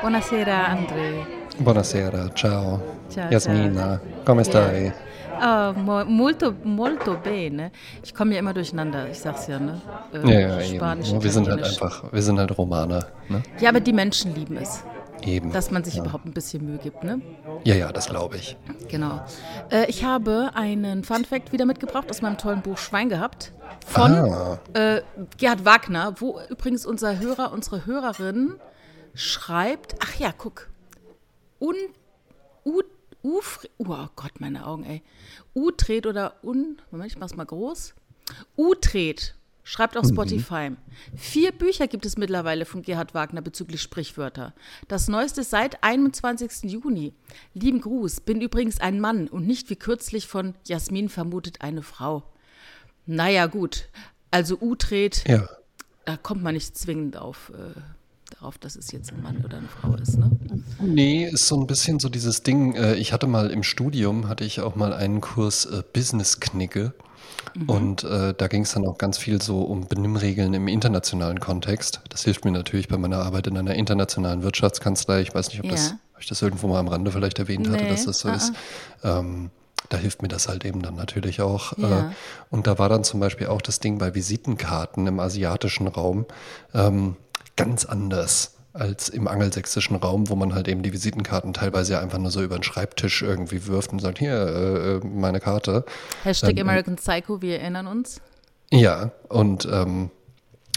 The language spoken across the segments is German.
Buonasera André. Buonasera, ciao. Ciao, Jasmina, come stai? Ah, mo- molto, molto bene. Ich komme ja immer durcheinander, ich sag's ja, ne? Äh, Ja, ja. Spanisch, Ja, wir sind halt einfach, wir sind halt Romaner, ne? Ja, aber die Menschen lieben es, Eben. dass man sich überhaupt ein bisschen Mühe gibt, ne? ja, ja, das glaube ich. Genau. Äh, ich habe einen Fun-Fact wieder mitgebracht aus meinem tollen Buch Schwein gehabt von Ah, äh, Gerhard Wagner, wo übrigens unser Hörer, unsere Hörerin schreibt, ach ja, guck, Un, U, Ufri, oh Gott, meine Augen, ey. Utret oder Un, Moment, ich mach's mal groß. Utret, schreibt auf Spotify. Vier Bücher gibt es mittlerweile von Gerhard Wagner bezüglich Sprichwörter. Das neueste seit 21. Juni. Lieben Gruß, bin übrigens ein Mann und nicht wie kürzlich von Jasmin vermutet eine Frau. Naja, gut. Also Utret, ja. da kommt man nicht zwingend auf, äh, darauf, dass es jetzt ein Mann oder eine Frau ist, ne? Nee, ist so ein bisschen so dieses Ding. Äh, ich hatte mal im Studium, hatte ich auch mal einen Kurs äh, Business-Knigge. Mhm. Und äh, da ging es dann auch ganz viel so um Benimmregeln im internationalen Kontext. Das hilft mir natürlich bei meiner Arbeit in einer internationalen Wirtschaftskanzlei. Ich weiß nicht, ob, das, Ja. ob ich das irgendwo mal am Rande vielleicht erwähnt hatte, Nee, dass das so ah, ist. Ähm, da hilft mir das halt eben dann natürlich auch. Ja. Äh, und da war dann zum Beispiel auch das Ding bei Visitenkarten im asiatischen Raum ähm, ganz anders als im angelsächsischen Raum, wo man halt eben die Visitenkarten teilweise ja einfach nur so über den Schreibtisch irgendwie wirft und sagt, hier, äh, äh, meine Karte. Hashtag Ähm, American Psycho, wir erinnern uns. Ja, und ähm,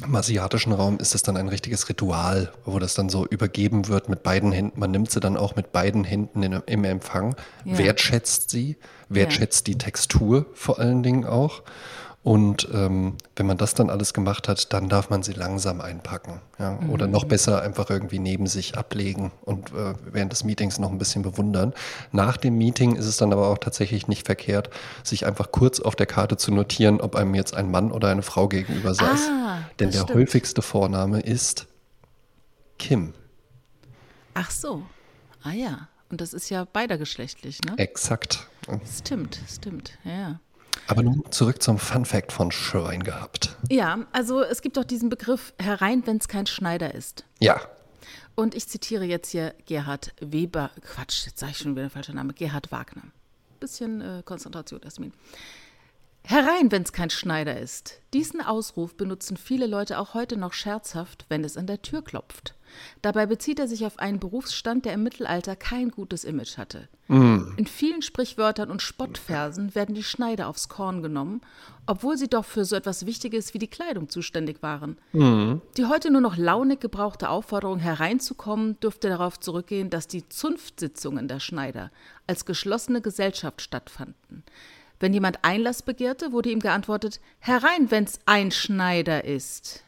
im asiatischen Raum ist es dann ein richtiges Ritual, wo das dann so übergeben wird mit beiden Händen. Man nimmt sie dann auch mit beiden Händen in, im Empfang, Ja. wertschätzt sie, wertschätzt die Textur vor allen Dingen auch. Und ähm, wenn man das dann alles gemacht hat, dann darf man sie langsam einpacken. Ja? Oder noch besser einfach irgendwie neben sich ablegen und äh, während des Meetings noch ein bisschen bewundern. Nach dem Meeting ist es dann aber auch tatsächlich nicht verkehrt, sich einfach kurz auf der Karte zu notieren, ob einem jetzt ein Mann oder eine Frau gegenüber saß. Ah, Denn der stimmt. häufigste Vorname ist Kim. Ach so. Ah ja. Und das ist ja beidergeschlechtlich, ne? Exakt. Stimmt, stimmt, ja. Aber nun zurück zum Fun Fact von Schwein gehabt. Ja, also es gibt auch diesen Begriff herein, wenn es kein Schneider ist. Ja, Und ich zitiere jetzt hier Gerhard Weber, Quatsch, jetzt sage ich schon wieder der falsche Name, Gerhard Wagner. Bisschen äh, Konzentration, Jasmin. Herein, wenn es kein Schneider ist. Diesen Ausruf benutzen viele Leute auch heute noch scherzhaft, wenn es an der Tür klopft. Dabei bezieht er sich auf einen Berufsstand, der im Mittelalter kein gutes Image hatte. In vielen Sprichwörtern und Spottversen werden die Schneider aufs Korn genommen, obwohl sie doch für so etwas Wichtiges wie die Kleidung zuständig waren. Die heute nur noch launig gebrauchte Aufforderung hereinzukommen, dürfte darauf zurückgehen, dass die Zunftsitzungen der Schneider als geschlossene Gesellschaft stattfanden. Wenn jemand Einlass begehrte, wurde ihm geantwortet, herein, wenn's ein Schneider ist.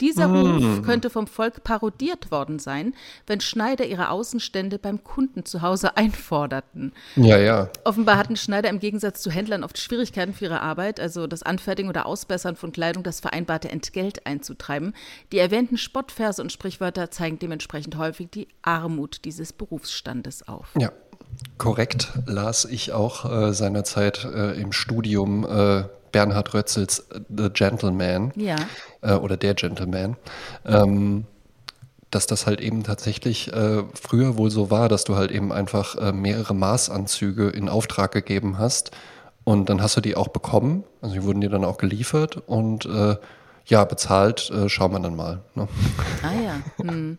Dieser Ruf könnte vom Volk parodiert worden sein, wenn Schneider ihre Außenstände beim Kunden zu Hause einforderten. ja, ja. Offenbar hatten Schneider im Gegensatz zu Händlern oft Schwierigkeiten für ihre Arbeit, also das Anfertigen oder Ausbessern von Kleidung, das vereinbarte Entgelt einzutreiben. Die erwähnten Spottverse und Sprichwörter zeigen dementsprechend häufig die Armut dieses Berufsstandes auf. Ja, korrekt las ich auch äh, seinerzeit äh, im Studium äh, Bernhard Rötzels äh, The Gentleman Ja, äh, oder Der Gentleman. Ähm, dass das halt eben tatsächlich äh, früher wohl so war, dass du halt eben einfach äh, mehrere Maßanzüge in Auftrag gegeben hast und dann hast du die auch bekommen, also die wurden dir dann auch geliefert und äh, ja, bezahlt, äh, schauen wir dann mal. Ne? ah ja. Hm.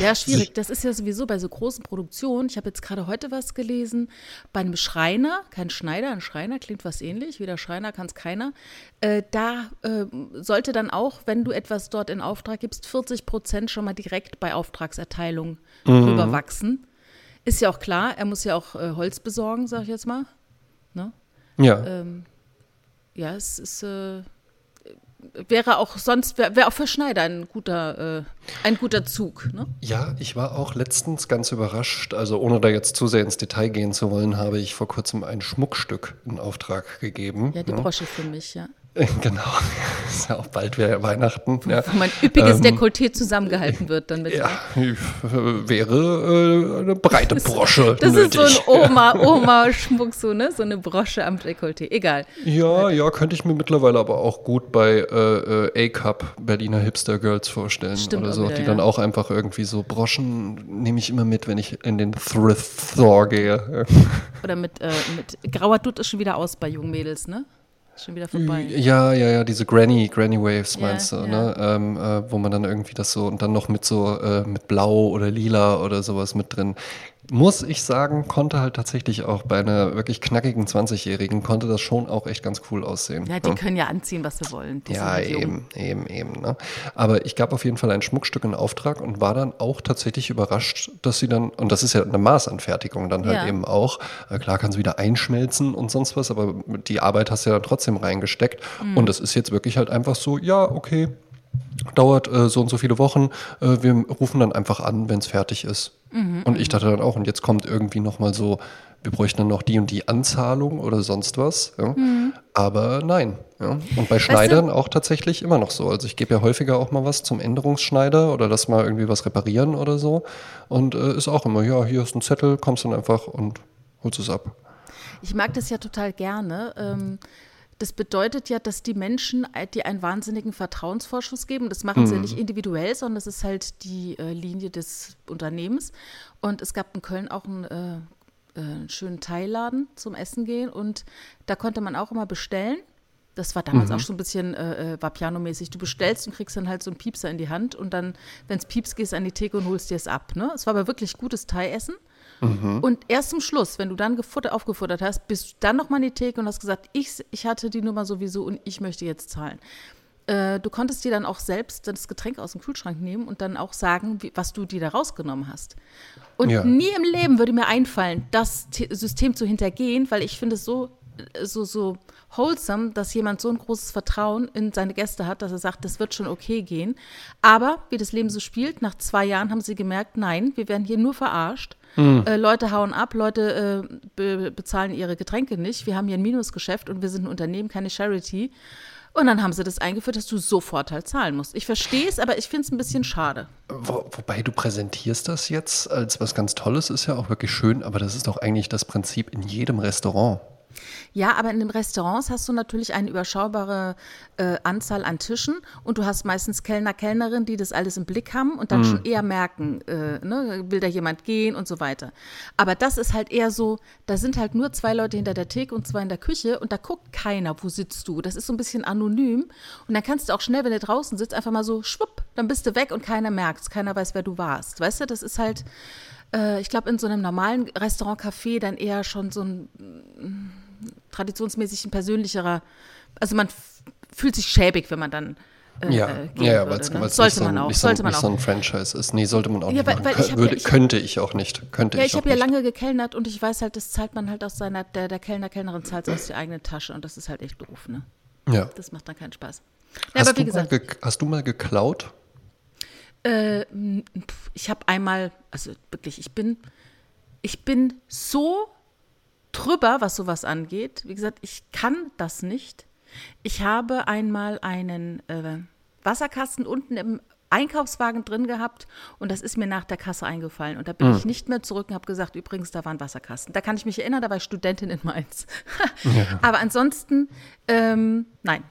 Ja, schwierig. Das ist ja sowieso bei so großen Produktionen. Ich habe jetzt gerade heute was gelesen. Bei einem Schreiner, kein Schneider, ein Schreiner klingt was ähnlich. Wie der Schreiner kann es keiner. Äh, da äh, sollte dann auch, wenn du etwas dort in Auftrag gibst, 40 Prozent schon mal direkt bei Auftragserteilung drüber wachsen. Ist ja auch klar, er muss ja auch äh, Holz besorgen, sag ich jetzt mal. Ne? Ja. Ähm, ja, es ist. Wäre auch sonst, wäre wär auch für Schneider ein guter, äh, ein guter Zug. Ne? Ja, ich war auch letztens ganz überrascht. Also ohne da jetzt zu sehr ins Detail gehen zu wollen, habe ich vor kurzem ein Schmuckstück in Auftrag gegeben. Ja, die ne? Brosche für mich, ja. Genau, ist ja auch bald wieder Weihnachten. Ja. Wo mein üppiges ähm, Dekolleté zusammengehalten wird dann mit. Ja, wäre äh, eine breite Brosche. das nötig. ist so ein Oma-Oma-Schmuck, so, ne? So eine Brosche am Dekolleté. Egal. Ja, ja, könnte ich mir mittlerweile aber auch gut bei äh, äh A-Cup Berliner Hipster Girls vorstellen. Stimmt oder so, wieder, die ja. dann auch einfach irgendwie so Broschen nehme ich immer mit, wenn ich in den Thrift Store gehe. Oder mit, äh, mit grauer Dutt ist schon wieder aus bei jungen Mädels, ne? Schon wieder vorbei. Ja, ja, ja, diese Granny, Granny Waves meinst ja, du, ja. ne? Ähm, äh, wo man dann irgendwie das so und dann noch mit so äh, mit Blau oder Lila oder sowas mit drin muss ich sagen, konnte halt tatsächlich auch bei einer wirklich knackigen 20-Jährigen, konnte das schon auch echt ganz cool aussehen. Ja, die ne? können ja anziehen, was sie wollen. Ja, eben, eben, eben. Ne? Aber ich gab auf jeden Fall ein Schmuckstück in Auftrag und war dann auch tatsächlich überrascht, dass sie dann, und das ist ja eine Maßanfertigung dann halt ja. eben auch, äh, klar kann sie wieder einschmelzen und sonst was, aber die Arbeit hast du ja dann trotzdem reingesteckt. Mhm. Und das ist jetzt wirklich halt einfach so, ja, okay, dauert äh, so und so viele Wochen. Äh, wir rufen dann einfach an, wenn es fertig ist. Mhm, und ich dachte dann auch, und jetzt kommt irgendwie nochmal so, wir bräuchten dann noch die und die Anzahlung oder sonst was. Ja? Mhm. Aber nein. Ja? Und bei Schneidern weißt du, auch tatsächlich immer noch so. Also ich gebe ja häufiger auch mal was zum Änderungsschneider oder lass mal irgendwie was reparieren oder so. Und äh, ist auch immer, ja, hier ist ein Zettel, kommst dann einfach und holst es ab. Ich mag das ja total gerne. Ähm, das bedeutet ja, dass die Menschen äh, dir einen wahnsinnigen Vertrauensvorschuss geben. Das machen mhm. sie ja nicht individuell, sondern das ist halt die äh, Linie des Unternehmens. Und es gab in Köln auch einen, äh, äh, einen schönen Teilladen zum Essen gehen und da konnte man auch immer bestellen. Das war damals mhm. auch schon ein bisschen äh, äh, Vapiano-mäßig. Du bestellst und kriegst dann halt so einen Piepser in die Hand und dann, wenn es piepst, gehst du an die Theke und holst dir es ab. Ne? Es war aber wirklich gutes Thai-Essen. Mhm. Und erst zum Schluss, wenn du dann gefutter, aufgefuttert hast, bist du dann nochmal in die Theke und hast gesagt, ich, ich hatte die Nummer sowieso und ich möchte jetzt zahlen. Äh, du konntest dir dann auch selbst das Getränk aus dem Kühlschrank nehmen und dann auch sagen, wie, was du dir da rausgenommen hast. Und ja. nie im Leben würde mir einfallen, das System zu hintergehen, weil ich finde es so, so, so wholesome, dass jemand so ein großes Vertrauen in seine Gäste hat, dass er sagt, das wird schon okay gehen. Aber wie das Leben so spielt, nach zwei Jahren haben sie gemerkt, nein, wir werden hier nur verarscht. Mhm. Äh, Leute hauen ab, Leute äh, be bezahlen ihre Getränke nicht. Wir haben hier ein Minusgeschäft und wir sind ein Unternehmen, keine Charity. Und dann haben sie das eingeführt, dass du sofort halt zahlen musst. Ich verstehe es, aber ich finde es ein bisschen schade. Wo, wobei du präsentierst das jetzt als was ganz Tolles, ist ja auch wirklich schön, aber das ist doch eigentlich das Prinzip in jedem Restaurant. Ja, aber in den Restaurants hast du natürlich eine überschaubare äh, Anzahl an Tischen und du hast meistens Kellner, Kellnerinnen, die das alles im Blick haben und dann mm. schon eher merken, äh, ne, will da jemand gehen und so weiter. Aber das ist halt eher so, da sind halt nur zwei Leute hinter der Theke und zwei in der Küche und da guckt keiner, wo sitzt du. Das ist so ein bisschen anonym und dann kannst du auch schnell, wenn du draußen sitzt, einfach mal so schwupp, dann bist du weg und keiner merkt es, keiner weiß, wer du warst. Weißt du, das ist halt, äh, ich glaube, in so einem normalen Restaurant, Café dann eher schon so ein traditionsmäßig ein persönlicherer, also man fühlt sich schäbig, wenn man dann äh, ja, äh, ja, weil es ne? sollte man so, auch, nicht, sollte so, man auch. so ein Franchise ist. Nee, sollte man auch ja, nicht weil. Weil Würde, ja, ich, könnte ich auch nicht. Könnte ja, ich, ich habe ja lange gekellnert und ich weiß halt, das zahlt man halt aus seiner, der, der Kellner, Kellnerin zahlt aus der eigenen Tasche und das ist halt echt doof, ne? Ja. Das macht dann keinen Spaß. Ja, hast, aber wie du gesagt, hast du mal geklaut? Äh, ich habe einmal, also wirklich, ich bin, ich bin so drüber, was sowas angeht. Wie gesagt, ich kann das nicht. Ich habe einmal einen äh, Wasserkasten unten im Einkaufswagen drin gehabt und das ist mir nach der Kasse eingefallen. Und da bin mhm. ich nicht mehr zurück und habe gesagt, übrigens, da war ein Wasserkasten. Da kann ich mich erinnern, da war ich Studentin in Mainz. ja. Aber ansonsten, ähm, nein.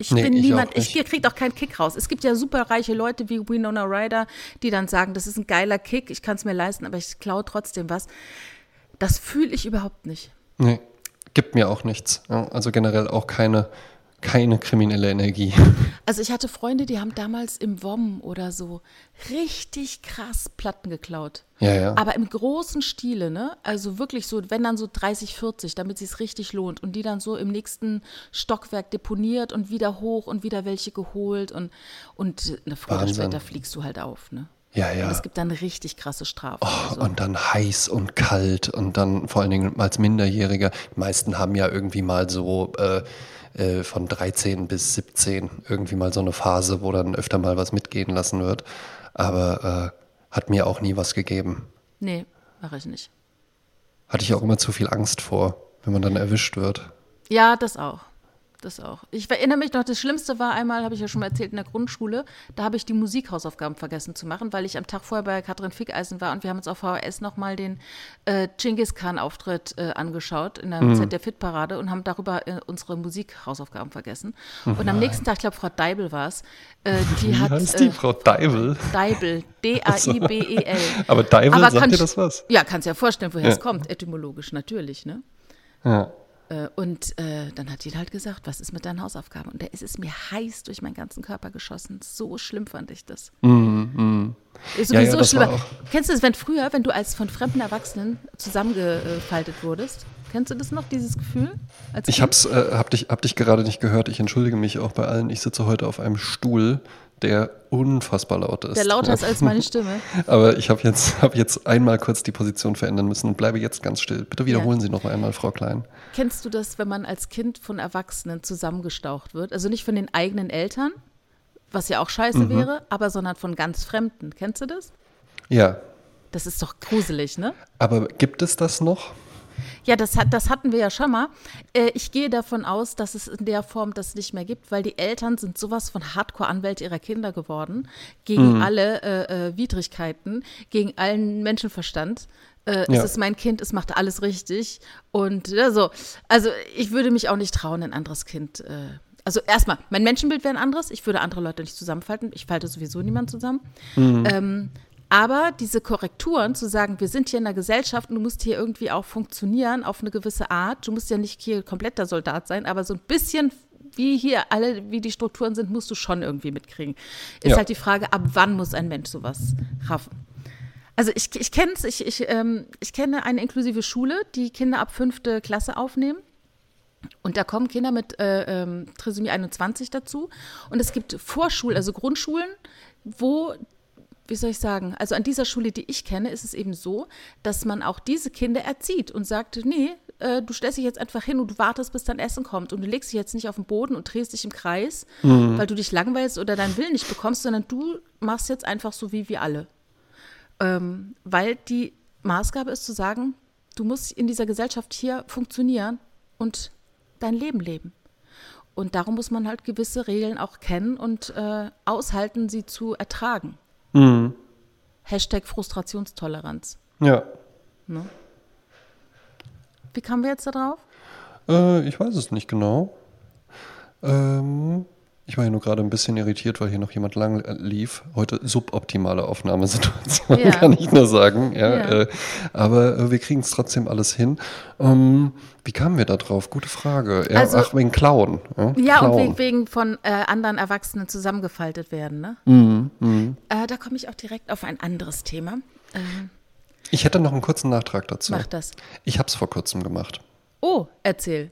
Ich nee, bin ich niemand, ich kriege auch keinen Kick raus. Es gibt ja super reiche Leute wie Winona Ryder, die dann sagen, das ist ein geiler Kick, ich kann es mir leisten, aber ich klaue trotzdem was. Das fühle ich überhaupt nicht. Nee, gibt mir auch nichts. Also generell auch keine, keine kriminelle Energie. Also ich hatte Freunde, die haben damals im WOM oder so richtig krass Platten geklaut. Ja, ja. Aber im großen Stile, ne? Also wirklich so, wenn dann so 30, 40, damit es richtig lohnt. Und die dann so im nächsten Stockwerk deponiert und wieder hoch und wieder welche geholt. Und, und eine oder später fliegst du halt auf, ne? Ja, ja. Und es gibt dann richtig krasse Strafen. Oh, also. Und dann heiß und kalt und dann vor allen Dingen als Minderjähriger. Die meisten haben ja irgendwie mal so äh, äh, von 13 bis 17 irgendwie mal so eine Phase, wo dann öfter mal was mitgehen lassen wird. Aber äh, hat mir auch nie was gegeben. Nee, mache ich nicht. Hatte ich auch immer zu viel Angst vor, wenn man dann erwischt wird. Ja, das auch. Das auch. Ich erinnere mich noch, das Schlimmste war einmal, habe ich ja schon mal erzählt, in der Grundschule, da habe ich die Musikhausaufgaben vergessen zu machen, weil ich am Tag vorher bei Katrin Fickeisen war und wir haben uns auf VHS nochmal den äh, Genghis Khan-Auftritt äh, angeschaut in der mhm. ZDF-Fit-Parade und haben darüber äh, unsere Musikhausaufgaben vergessen. Und am nächsten Tag, ich glaube, Frau Deibel war es, äh, die Wie hat. heißt die, äh, Frau Deibel? Deibel, D-A-I-B-E-L. Aber Deibel, Aber sagt dir das was? Ja, kannst ja vorstellen, woher Ja. es kommt, etymologisch natürlich, ne? Ja. Äh, Und äh, dann hat die halt gesagt, was ist mit deinen Hausaufgaben? Und da ist es mir heiß durch meinen ganzen Körper geschossen. So schlimm fand ich das. Ist Mhm, Ja, sowieso ja, war schlimmer. Kennst du das, wenn früher, wenn du als von fremden Erwachsenen zusammengefaltet wurdest? Kennst du das noch, dieses Gefühl? Ich hab's, äh, hab, dich, hab dich gerade nicht gehört. Ich entschuldige mich auch bei allen. Ich sitze heute auf einem Stuhl, der unfassbar laut ist. Der lauter ist Ja. als meine Stimme. Aber ich habe jetzt, hab jetzt einmal kurz die Position verändern müssen und bleibe jetzt ganz still. Bitte wiederholen Sie noch einmal, Frau Klein. Kennst du das, wenn man als Kind von Erwachsenen zusammengestaucht wird? Also nicht von den eigenen Eltern, was ja auch scheiße Mhm. wäre, aber sondern von ganz Fremden. Kennst du das? Ja, Das ist doch gruselig, ne? aber gibt es das noch? Ja, das, hat, das hatten wir ja schon mal. Äh, ich gehe davon aus, dass es in der Form das nicht mehr gibt, weil die Eltern sind sowas von Hardcore-Anwälte ihrer Kinder geworden, gegen Mhm. alle äh, äh, Widrigkeiten, gegen allen Menschenverstand. Äh, Ja. Es ist mein Kind, es macht alles richtig. Und ja, so. Also ich würde mich auch nicht trauen, ein anderes Kind. Äh, also erstmal, mein Menschenbild wäre ein anderes. Ich würde andere Leute nicht zusammenfalten. Ich falte sowieso niemand zusammen. Ähm, aber diese Korrekturen, zu sagen, wir sind hier in der Gesellschaft und du musst hier irgendwie auch funktionieren auf eine gewisse Art. Du musst ja nicht hier kompletter Soldat sein, aber so ein bisschen wie hier alle, wie die Strukturen sind, musst du schon irgendwie mitkriegen. Ist Ja. halt die Frage, ab wann muss ein Mensch sowas raffen? Also ich, ich kenne es, ich, ich, ähm, ich kenne eine inklusive Schule, die Kinder ab fünfte Klasse aufnehmen. Und da kommen Kinder mit äh, ähm, Trisomie 21 dazu. Und es gibt Vorschul, also Grundschulen, wo, wie soll ich sagen, also an dieser Schule, die ich kenne, ist es eben so, dass man auch diese Kinder erzieht und sagt, nee, äh, du stellst dich jetzt einfach hin und du wartest, bis dein Essen kommt. Und du legst dich jetzt nicht auf den Boden und drehst dich im Kreis, weil du dich langweilst oder deinen Willen nicht bekommst, sondern du machst jetzt einfach so wie wir alle. Ähm, weil die Maßgabe ist zu sagen, du musst in dieser Gesellschaft hier funktionieren und dein Leben leben. Und darum muss man halt gewisse Regeln auch kennen und äh, aushalten, sie zu ertragen. Mhm. Hashtag Frustrationstoleranz. Ja. Wie kamen wir jetzt da drauf? Äh, ich weiß es nicht genau. Ähm, ich war hier nur gerade ein bisschen irritiert, weil hier noch jemand lang äh, lief. Heute suboptimale Aufnahmesituation, Ja. kann ich nur sagen. Ja, Ja. Äh, aber äh, wir kriegen es trotzdem alles hin. Ähm, wie kamen wir da drauf? Gute Frage. Ja, Also- ach, wegen Klauen. Ja, Ja, und Klauen. wegen, wegen von äh, anderen Erwachsenen zusammengefaltet werden. Ne? Mhm, Äh, da komme ich auch direkt auf ein anderes Thema. Ähm, Ich hätte noch einen kurzen Nachtrag dazu. mach das. Ich habe es vor kurzem gemacht. Oh, erzähl.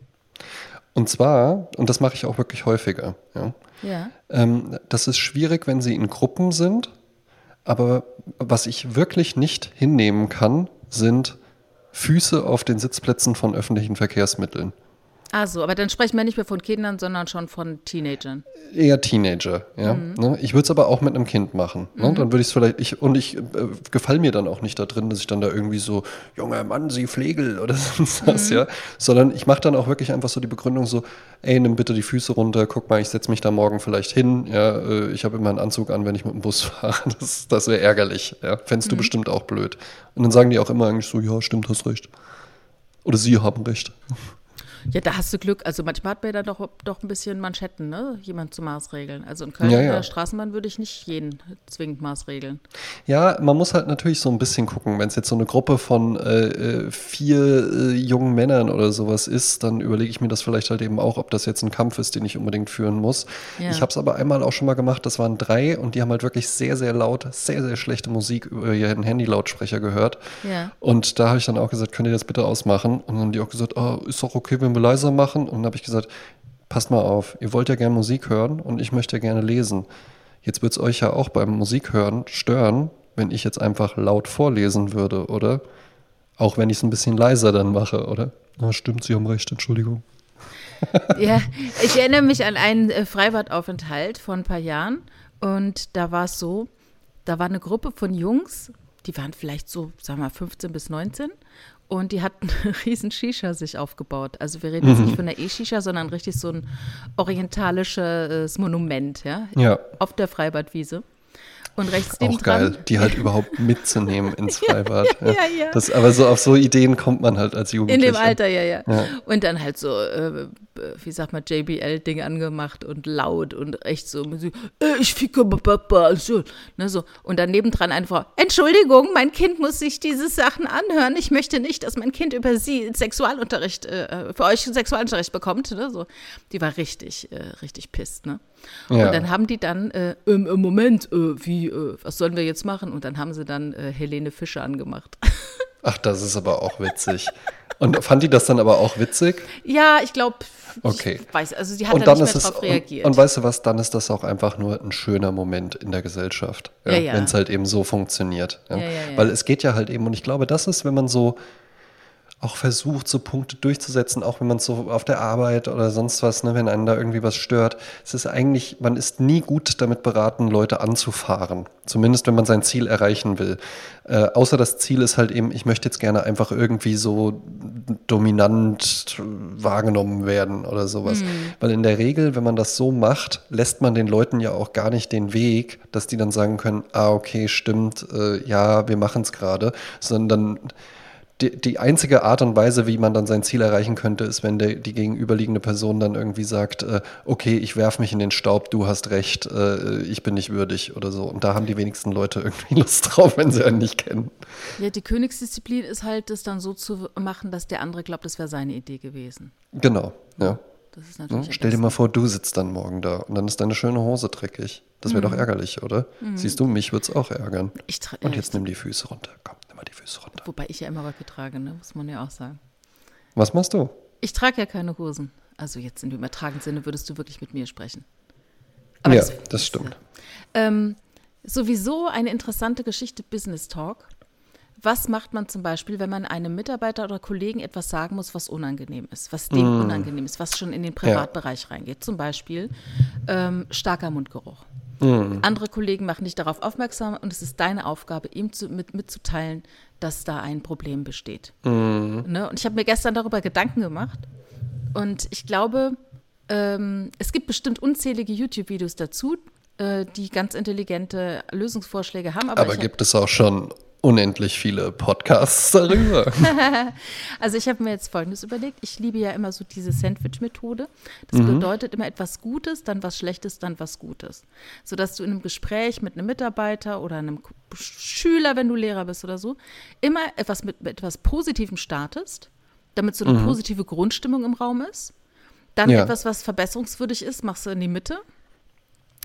Und zwar, und das mache ich auch wirklich häufiger, ja, Ja. ähm, das ist schwierig, wenn sie in Gruppen sind, aber was ich wirklich nicht hinnehmen kann, sind Füße auf den Sitzplätzen von öffentlichen Verkehrsmitteln. Also, aber dann sprechen wir nicht mehr von Kindern, sondern schon von Teenagern. Eher Teenager, ja. Ne? Ich würde es aber auch mit einem Kind machen. Ne? Dann würde ich es vielleicht, ich, und ich äh, gefall mir dann auch nicht da drin, dass ich dann da irgendwie so, junger Mann, Sie Flegel oder sonst was, ja. Sondern ich mache dann auch wirklich einfach so die Begründung so, ey, nimm bitte die Füße runter, guck mal, ich setze mich da morgen vielleicht hin, ja. Äh, ich habe immer einen Anzug an, wenn ich mit dem Bus fahre. Das, das wäre ärgerlich, ja. Fändest du bestimmt auch blöd. Und dann sagen die auch immer eigentlich so, ja, stimmt, hast recht. Oder Sie haben recht. Ja, da hast du Glück. Also manchmal hat man ja doch, doch ein bisschen Manschetten, ne? Jemand zu Maßregeln. Also in Köln Ja, in ja. der Straßenbahn würde ich nicht jeden zwingend Maßregeln. Ja, man muss halt natürlich so ein bisschen gucken. Wenn es jetzt so eine Gruppe von äh, äh, vier äh, jungen Männern oder sowas ist, dann überlege ich mir das vielleicht halt eben auch, ob das jetzt ein Kampf ist, den ich unbedingt führen muss. Ja. Ich habe es aber einmal auch schon mal gemacht, das waren drei und die haben halt wirklich sehr, sehr laut, sehr, sehr schlechte Musik über ihren Handylautsprecher gehört. Ja. Und da habe ich dann auch gesagt, könnt ihr das bitte ausmachen? Und dann haben die auch gesagt, oh, ist doch okay, wenn wir leiser machen. Und dann habe ich gesagt, passt mal auf, ihr wollt ja gerne Musik hören und ich möchte ja gerne lesen. Jetzt wird es euch ja auch beim Musikhören stören, wenn ich jetzt einfach laut vorlesen würde, oder? Auch wenn ich es ein bisschen leiser dann mache, oder? Na, stimmt, Sie haben recht, Entschuldigung. Ja, ich erinnere mich an einen äh, Freibadaufenthalt vor ein paar Jahren und da war es so, da war eine Gruppe von Jungs, die waren vielleicht so, sagen wir mal, 15 bis 19 und die hat eine riesen Shisha sich aufgebaut. Also wir reden jetzt nicht von einer E-Shisha, sondern richtig so ein orientalisches Monument, ja, Ja. auf der Freibadwiese. Und rechts Auch geil, dran, die halt überhaupt mitzunehmen ins Freibad. ja, ja, ja. Das, aber so auf so Ideen kommt man halt als in Jugendlicher. dem Alter, ja, ja. Und dann halt so, äh, wie sagt man, JBL-Ding angemacht und laut und echt so, äh, ich ficke ne, so. Und dann nebendran einfach, Entschuldigung, mein Kind muss sich diese Sachen anhören. Ich möchte nicht, dass mein Kind über sie Sexualunterricht, äh, für euch Sexualunterricht bekommt, ne, so. Die war richtig, äh, richtig pisst, ne. Ja. Und dann haben die dann, äh, im, im Moment, äh, wie, äh, was sollen wir jetzt machen? Und dann haben sie dann äh, Helene Fischer angemacht. Ach, das ist aber auch witzig. Und fand die das dann aber auch witzig? Ja, ich glaube, Okay. ich weiß, also sie hat Und da dann nicht mehr drauf und, reagiert. und weißt du was, dann ist das auch einfach nur ein schöner Moment in der Gesellschaft, ja, Ja, wenn es halt eben so funktioniert. Ja. Ja, ja, ja. Weil es geht ja halt eben, und ich glaube, das ist, wenn man so auch versucht, so Punkte durchzusetzen, auch wenn man so auf der Arbeit oder sonst was, ne, wenn einen da irgendwie was stört. Es ist eigentlich, man ist nie gut damit beraten, Leute anzufahren. Zumindest, wenn man sein Ziel erreichen will. Äh, außer das Ziel ist halt eben, ich möchte jetzt gerne einfach irgendwie so dominant wahrgenommen werden oder sowas. Weil in der Regel, wenn man das so macht, lässt man den Leuten ja auch gar nicht den Weg, dass die dann sagen können, ah, okay, stimmt, äh, ja, wir machen es gerade, sondern die, die einzige Art und Weise, wie man dann sein Ziel erreichen könnte, ist, wenn der, die gegenüberliegende Person dann irgendwie sagt, äh, okay, ich werf mich in den Staub, du hast recht, äh, ich bin nicht würdig oder so. Und da haben die wenigsten Leute irgendwie Lust drauf, wenn sie einen nicht kennen. ja, die Königsdisziplin ist halt, das dann so zu machen, dass der andere glaubt, das wäre seine Idee gewesen. Genau, ja. Das ist Ne? natürlich. am Stell dir mal vor, du sitzt dann morgen da und dann ist deine schöne Hose dreckig. Das wäre doch ärgerlich, oder? Siehst du, mich würde es auch ärgern. Ich Und ja, jetzt nimm die Füße runter. Komm, nimm mal die Füße runter. Wobei ich ja immer Röcke trage, ne? muss man ja auch sagen. Was machst du? Ich trage ja keine Hosen. Also jetzt im übertragenen Sinne würdest du wirklich mit mir sprechen. ja, das, stimmt. Ähm, sowieso eine interessante Geschichte Business Talk. Was macht man zum Beispiel, wenn man einem Mitarbeiter oder Kollegen etwas sagen muss, was unangenehm ist, was dem unangenehm ist, was schon in den Privatbereich reingeht? Zum Beispiel ähm, starker Mundgeruch. Andere Kollegen machen dich darauf aufmerksam und es ist deine Aufgabe, ihm zu, mit, mitzuteilen, dass da ein Problem besteht. Ne? Und ich habe mir gestern darüber Gedanken gemacht und ich glaube, ähm, es gibt bestimmt unzählige YouTube-Videos dazu, äh, die ganz intelligente Lösungsvorschläge haben. Aber, Aber gibt es auch schon unendlich viele Podcasts darüber? Also ich habe mir jetzt Folgendes überlegt. Ich liebe ja immer so diese Sandwich-Methode. Das Mhm. bedeutet immer etwas Gutes, dann was Schlechtes, dann was Gutes. Sodass du in einem Gespräch mit einem Mitarbeiter oder einem Schüler, wenn du Lehrer bist oder so, immer etwas mit, mit etwas Positivem startest, damit so eine positive Grundstimmung im Raum ist. Dann Mhm. Ja. etwas, was verbesserungswürdig ist, machst du in die Mitte.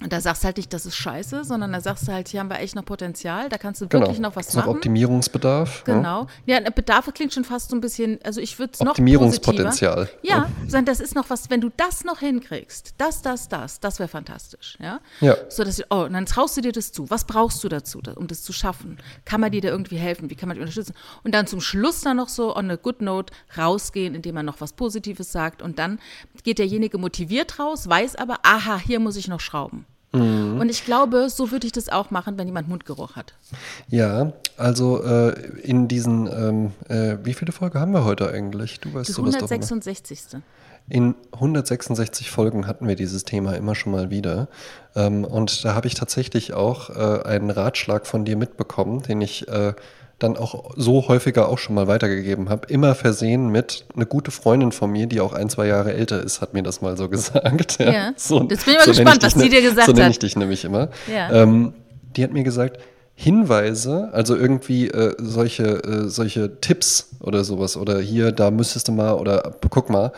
Und da sagst du halt nicht, das ist scheiße, sondern da sagst du halt, hier haben wir echt noch Potenzial, da kannst du Genau. wirklich noch was noch machen. Optimierungsbedarf. ne? Genau. Ja, Bedarf klingt schon fast so ein bisschen, also ich würde es noch Optimierungspotenzial. positiver- Ja, sondern das ist noch was, wenn du das noch hinkriegst, das, das, das, das wäre fantastisch, ja. Ja. So, dass, oh, und dann traust du dir das zu. Was brauchst du dazu, da- um das zu schaffen? Kann man dir da irgendwie helfen? Wie kann man dich unterstützen? Und dann zum Schluss dann noch so on a good note rausgehen, indem man noch was Positives sagt und dann geht derjenige motiviert raus, weiß aber, aha, hier muss ich noch schrauben. Mhm. Und ich glaube, so würde ich das auch machen, wenn jemand Mundgeruch hat. Ja, also äh, in diesen, ähm, äh, wie viele Folgen haben wir heute eigentlich? Du weißt sowas immer. 166. In 166 Folgen hatten wir dieses Thema immer schon mal wieder. Ähm, und da habe ich tatsächlich auch äh, einen Ratschlag von dir mitbekommen, den ich äh, dann auch so häufiger auch schon mal weitergegeben habe. Immer versehen mit eine gute Freundin von mir, die auch ein, zwei Jahre älter ist, hat mir das mal so gesagt. Ja. Jetzt bin ich mal nenn gespannt, dich was die dir gesagt So nenne hat. ich dich nämlich immer. Ja. Ähm, die hat mir gesagt, Hinweise, also irgendwie äh, solche, äh, solche Tipps oder sowas oder hier, da müsstest du mal oder guck mal,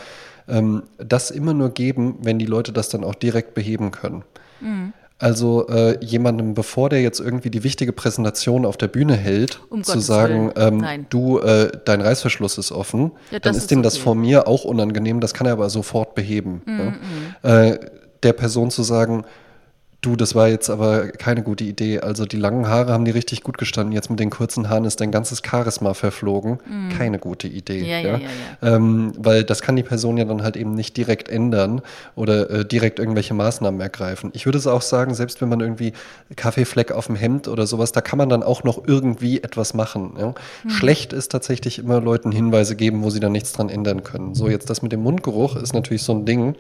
ähm, das immer nur geben, wenn die Leute das dann auch direkt beheben können. Mhm. Also äh, jemandem, bevor der jetzt irgendwie die wichtige Präsentation auf der Bühne hält, Um zu Gottes sagen, ähm, du, äh, dein Reißverschluss ist offen, Ja, dann das ist ist dem das okay. vor mir auch unangenehm, das kann er aber sofort beheben. Mhm, ja. äh, der Person zu sagen, Du, das war jetzt aber keine gute Idee. Also die langen Haare haben die richtig gut gestanden. Jetzt mit den kurzen Haaren ist dein ganzes Charisma verflogen. Mm. Keine gute Idee. Ja, ja? Ja, ähm, weil das kann die Person ja dann halt eben nicht direkt ändern oder äh, direkt irgendwelche Maßnahmen ergreifen. Ich würde es auch sagen, selbst wenn man irgendwie Kaffeefleck auf dem Hemd oder sowas, da kann man dann auch noch irgendwie etwas machen. Mm. Schlecht ist tatsächlich immer Leuten Hinweise geben, wo sie dann nichts dran ändern können. So, jetzt das mit dem Mundgeruch ist natürlich so ein Ding.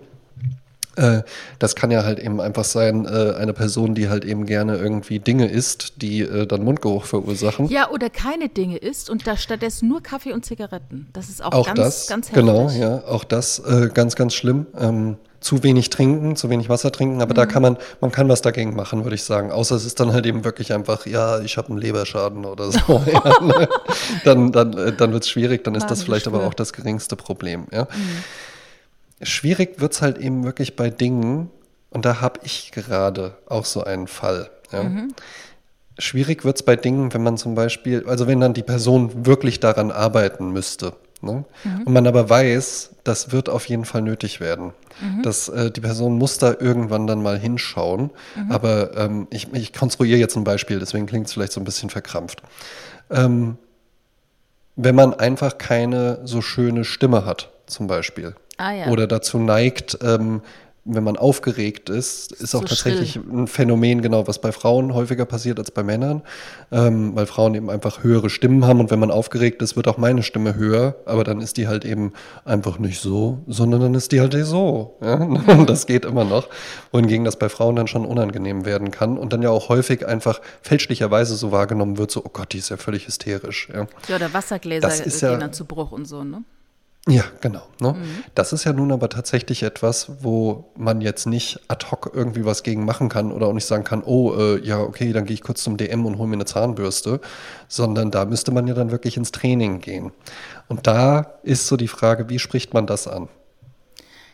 Äh, das kann ja halt eben einfach sein, äh, eine Person, die halt eben gerne irgendwie Dinge isst, die äh, dann Mundgeruch verursachen. Ja, oder keine Dinge isst und da stattdessen nur Kaffee und Zigaretten. Das ist auch, auch ganz, das, ganz heftig. Genau, ja, auch das ganz, ganz schlimm. Ähm, zu wenig trinken, zu wenig Wasser trinken, aber mhm. da kann man, man kann was dagegen machen, würde ich sagen. Außer es ist dann halt eben wirklich einfach, ja, ich habe einen Leberschaden oder so. ja, ne? Dann, dann, dann wird es schwierig, dann ist das vielleicht aber auch das geringste Problem. Ja? Mhm. Schwierig wird es halt eben wirklich bei Dingen, und da habe ich gerade auch so einen Fall. Ja. Mhm. Schwierig wird es bei Dingen, wenn man zum Beispiel, also wenn dann die Person wirklich daran arbeiten müsste. Ne? Mhm. Und man aber weiß, das wird auf jeden Fall nötig werden. Mhm. Dass äh, die Person muss da irgendwann dann mal hinschauen. Mhm. Aber ähm, ich, ich, konstruiere jetzt ein Beispiel, deswegen klingt es vielleicht so ein bisschen verkrampft. Ähm, wenn man einfach keine so schöne Stimme hat, zum Beispiel, ah, ja. oder dazu neigt, ähm, wenn man aufgeregt ist, ist so auch tatsächlich schrill. ein Phänomen, genau, was bei Frauen häufiger passiert als bei Männern, ähm, weil Frauen eben einfach höhere Stimmen haben und wenn man aufgeregt ist, wird auch meine Stimme höher, aber dann ist die halt eben einfach nicht so, sondern dann ist die halt so. Ja? Und das geht immer noch. Wohingegen das bei Frauen dann schon unangenehm werden kann und dann ja auch häufig einfach fälschlicherweise so wahrgenommen wird, so, oh Gott, die ist ja völlig hysterisch. Ja, ja oder Wassergläser gehen ja, dann zu Bruch und so, ne? Ja, genau. Ne? Mhm. Das ist ja nun aber tatsächlich etwas, wo man jetzt nicht ad hoc irgendwie was gegen machen kann oder auch nicht sagen kann, oh, äh, ja, okay, dann gehe ich kurz zum DM und hole mir eine Zahnbürste, sondern da müsste man ja dann wirklich ins Training gehen. Und da ist so die Frage, wie spricht man das an?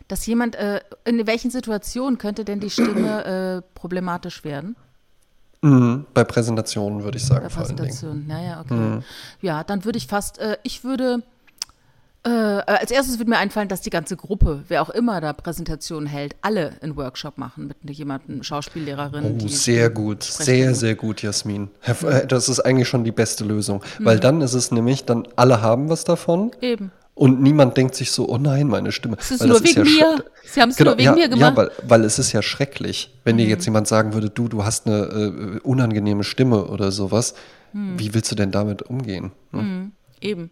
Dass jemand, äh, in welchen Situationen könnte denn die Stimme äh, problematisch werden? Mhm, bei Präsentationen würde ich sagen. Bei Präsentationen, naja, okay. Mhm. Ja, dann würde ich fast, äh, ich würde äh, als erstes würde mir einfallen, dass die ganze Gruppe, wer auch immer da Präsentationen hält, alle einen Workshop machen mit jemandem, Schauspiellehrerin. Oh, sehr gut, sehr, sehr gut, Jasmin. Äh, das ist eigentlich schon die beste Lösung, mhm. weil dann ist es nämlich, dann alle haben was davon. Eben. Und niemand denkt sich so, oh nein, meine Stimme. Es ist weil nur wegen ist ja mir. Sie haben es genau, nur wegen ja, mir gemacht. Ja, weil, weil es ist ja schrecklich, wenn mhm. dir jetzt jemand sagen würde, du, du hast eine äh, unangenehme Stimme oder sowas. Mhm. Wie willst du denn damit umgehen? Mhm. Eben.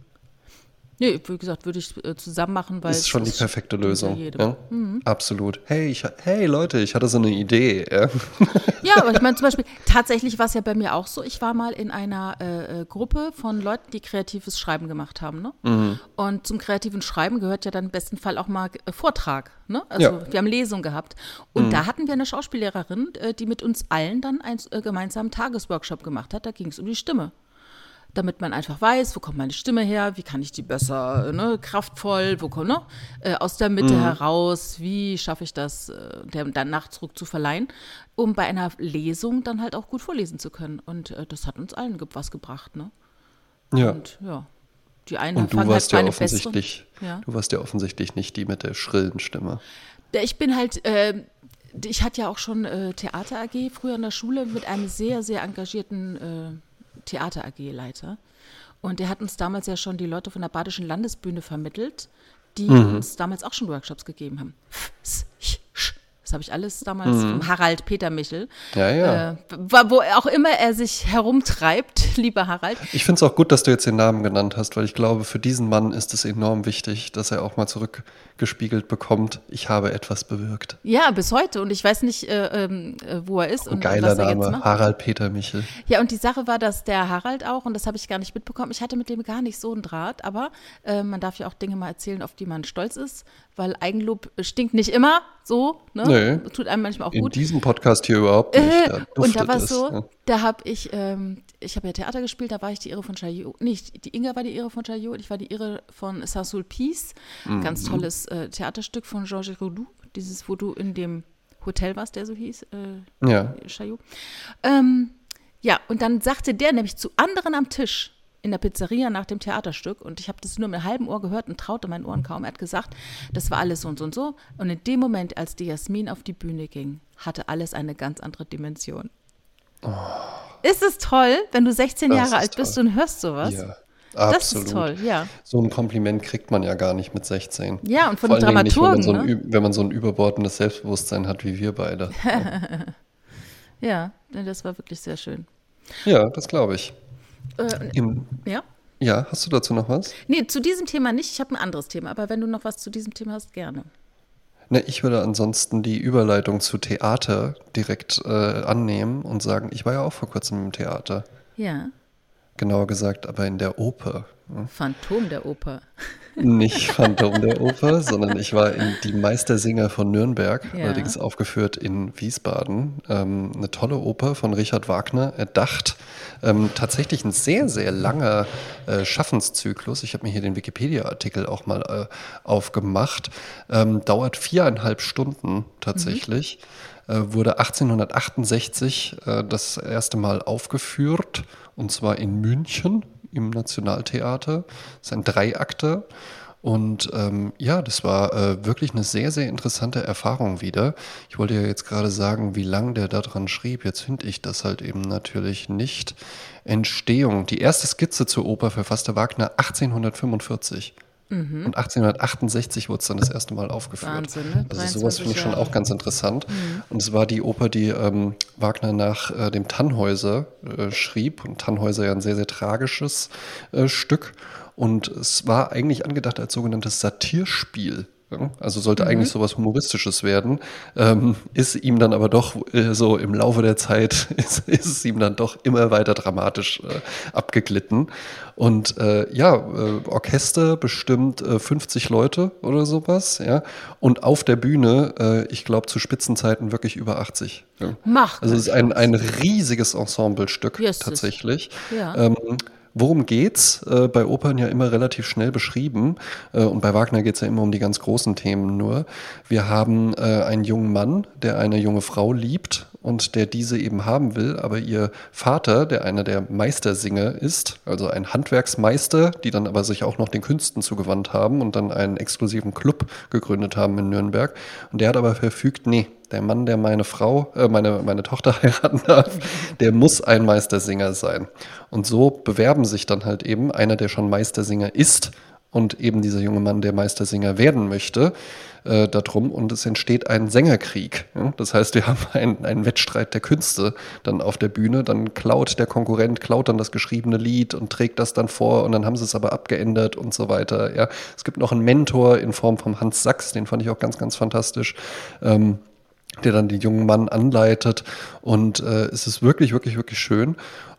Nee, wie gesagt, würde ich äh, zusammen machen, weil. Ist schon die perfekte Lösung. Ja? Mhm. Absolut. Hey, ich, hey Leute, ich hatte so eine Idee. Ja, ja aber ich meine zum Beispiel, tatsächlich war es ja bei mir auch so, ich war mal in einer äh, äh, Gruppe von Leuten, die kreatives Schreiben gemacht haben. Ne? Mhm. Und zum kreativen Schreiben gehört ja dann im besten Fall auch mal äh, Vortrag. Ne? Also ja. wir haben Lesung gehabt. Und mhm. da hatten wir eine Schauspiellehrerin, äh, die mit uns allen dann einen äh, gemeinsamen Tagesworkshop gemacht hat. Da ging es um die Stimme damit man einfach weiß, wo kommt meine Stimme her, wie kann ich die besser, ne, kraftvoll, wo kommt, ne, äh, aus der Mitte mhm. heraus, wie schaffe ich das, äh, der, dann Nachdruck zu verleihen, um bei einer Lesung dann halt auch gut vorlesen zu können. Und äh, das hat uns allen was gebracht, ne? Ja. Und ja. Die einen Und du warst halt ja offensichtlich, ja? du warst ja offensichtlich nicht die mit der schrillen Stimme. Ich bin halt, äh, ich hatte ja auch schon äh, Theater AG früher in der Schule mit einem sehr, sehr engagierten Theater AG-Leiter. Und der hat uns damals ja schon die Leute von der Badischen Landesbühne vermittelt, die mhm. uns damals auch schon Workshops gegeben haben. Das habe ich alles damals mhm. vom Harald Peter Michel. Ja, ja. Äh, wo auch immer er sich herumtreibt, lieber Harald. Ich finde es auch gut, dass du jetzt den Namen genannt hast, weil ich glaube, für diesen Mann ist es enorm wichtig, dass er auch mal zurückgespiegelt bekommt, ich habe etwas bewirkt. Ja, bis heute. Und ich weiß nicht, äh, ähm, äh, wo er ist. Ein und geiler was er Name, jetzt macht. Harald Peter Michel. Ja, und die Sache war, dass der Harald auch, und das habe ich gar nicht mitbekommen, ich hatte mit dem gar nicht so einen Draht, aber äh, man darf ja auch Dinge mal erzählen, auf die man stolz ist, weil Eigenlob stinkt nicht immer so. Ne? Nee. Tut einem manchmal auch gut. In diesem Podcast hier überhaupt nicht. Da und da war es so, ja. da habe ich, ähm, ich habe ja Theater gespielt, da war ich die Irre von Chaillot. Nicht, die Inga war die Irre von Chaillot, ich war die Irre von Sarsoul Peace. Mhm. Ganz tolles äh, Theaterstück von Georges Roudou. Dieses, wo du in dem Hotel warst, der so hieß. Äh, ja. Chaillot. Ähm, ja, und dann sagte der nämlich zu anderen am Tisch, in der Pizzeria nach dem Theaterstück und ich habe das nur mit halbem Ohr gehört und traute meinen Ohren kaum. Er hat gesagt, das war alles so und so und so. Und in dem Moment, als die Jasmin auf die Bühne ging, hatte alles eine ganz andere Dimension. Oh. Ist es toll, wenn du 16 das Jahre alt toll. bist und hörst sowas? Ja. Absolut. Das ist toll, ja. So ein Kompliment kriegt man ja gar nicht mit 16. Ja, und von den Dramaturgen. Nicht, wenn, man so ein, ne? wenn man so ein überbordendes Selbstbewusstsein hat wie wir beide. ja, das war wirklich sehr schön. Ja, das glaube ich. Äh, Im, ja? Ja, hast du dazu noch was? Nee, zu diesem Thema nicht. Ich habe ein anderes Thema, aber wenn du noch was zu diesem Thema hast, gerne. Ne, ich würde ansonsten die Überleitung zu Theater direkt äh, annehmen und sagen, ich war ja auch vor kurzem im Theater. Ja. Genauer gesagt, aber in der Oper. Phantom der Oper. Nicht Phantom der Oper, sondern ich war in Die Meistersinger von Nürnberg, ja. allerdings aufgeführt in Wiesbaden. Ähm, eine tolle Oper von Richard Wagner, erdacht. Ähm, tatsächlich ein sehr, sehr langer äh, Schaffenszyklus. Ich habe mir hier den Wikipedia-Artikel auch mal äh, aufgemacht. Ähm, dauert viereinhalb Stunden tatsächlich. Mhm. Äh, wurde 1868 äh, das erste Mal aufgeführt und zwar in München im Nationaltheater. Das ist ein Dreiakter. Und ähm, ja, das war äh, wirklich eine sehr, sehr interessante Erfahrung wieder. Ich wollte ja jetzt gerade sagen, wie lang der daran schrieb. Jetzt finde ich das halt eben natürlich nicht. Entstehung. Die erste Skizze zur Oper verfasste Wagner 1845. Mhm. Und 1868 wurde es dann das erste Mal aufgeführt. Wahnsinn, ne? Also sowas finde ich schon auch ganz interessant. Mhm. Und es war die Oper, die ähm, Wagner nach äh, dem Tannhäuser äh, schrieb. Und Tannhäuser ja ein sehr, sehr tragisches äh, Stück. Und es war eigentlich angedacht als sogenanntes Satirspiel. Also sollte mhm. eigentlich sowas Humoristisches werden, ähm, ist ihm dann aber doch äh, so im Laufe der Zeit ist, ist, es ihm dann doch immer weiter dramatisch äh, abgeglitten. Und äh, ja, äh, Orchester bestimmt 50 äh, Leute oder sowas, ja. Und auf der Bühne, äh, ich glaube zu Spitzenzeiten wirklich über 80. Ja. Macht. Also es ist ein, ein riesiges Ensemblestück yes, tatsächlich. Ja. Ähm, Worum geht's? Äh, bei Opern ja immer relativ schnell beschrieben äh, und bei Wagner geht's ja immer um die ganz großen Themen nur. Wir haben äh, einen jungen Mann, der eine junge Frau liebt und der diese eben haben will, aber ihr Vater, der einer der Meistersinger ist, also ein Handwerksmeister, die dann aber sich auch noch den Künsten zugewandt haben und dann einen exklusiven Club gegründet haben in Nürnberg. Und der hat aber verfügt, nee, der Mann, der meine Frau, äh, meine, meine Tochter heiraten darf, der muss ein Meistersinger sein. Und so bewerben sich dann halt eben einer, der schon Meistersinger ist und eben dieser junge Mann, der Meistersinger werden möchte, äh, darum. Und es entsteht ein Sängerkrieg. Das heißt, wir haben einen, einen Wettstreit der Künste dann auf der Bühne. Dann klaut der Konkurrent, klaut dann das geschriebene Lied und trägt das dann vor und dann haben sie es aber abgeändert und so weiter. Ja? Es gibt noch einen Mentor in Form von Hans Sachs, den fand ich auch ganz, ganz fantastisch. Ähm, der dann den jungen Mann anleitet. Und äh, es ist wirklich, wirklich, wirklich schön.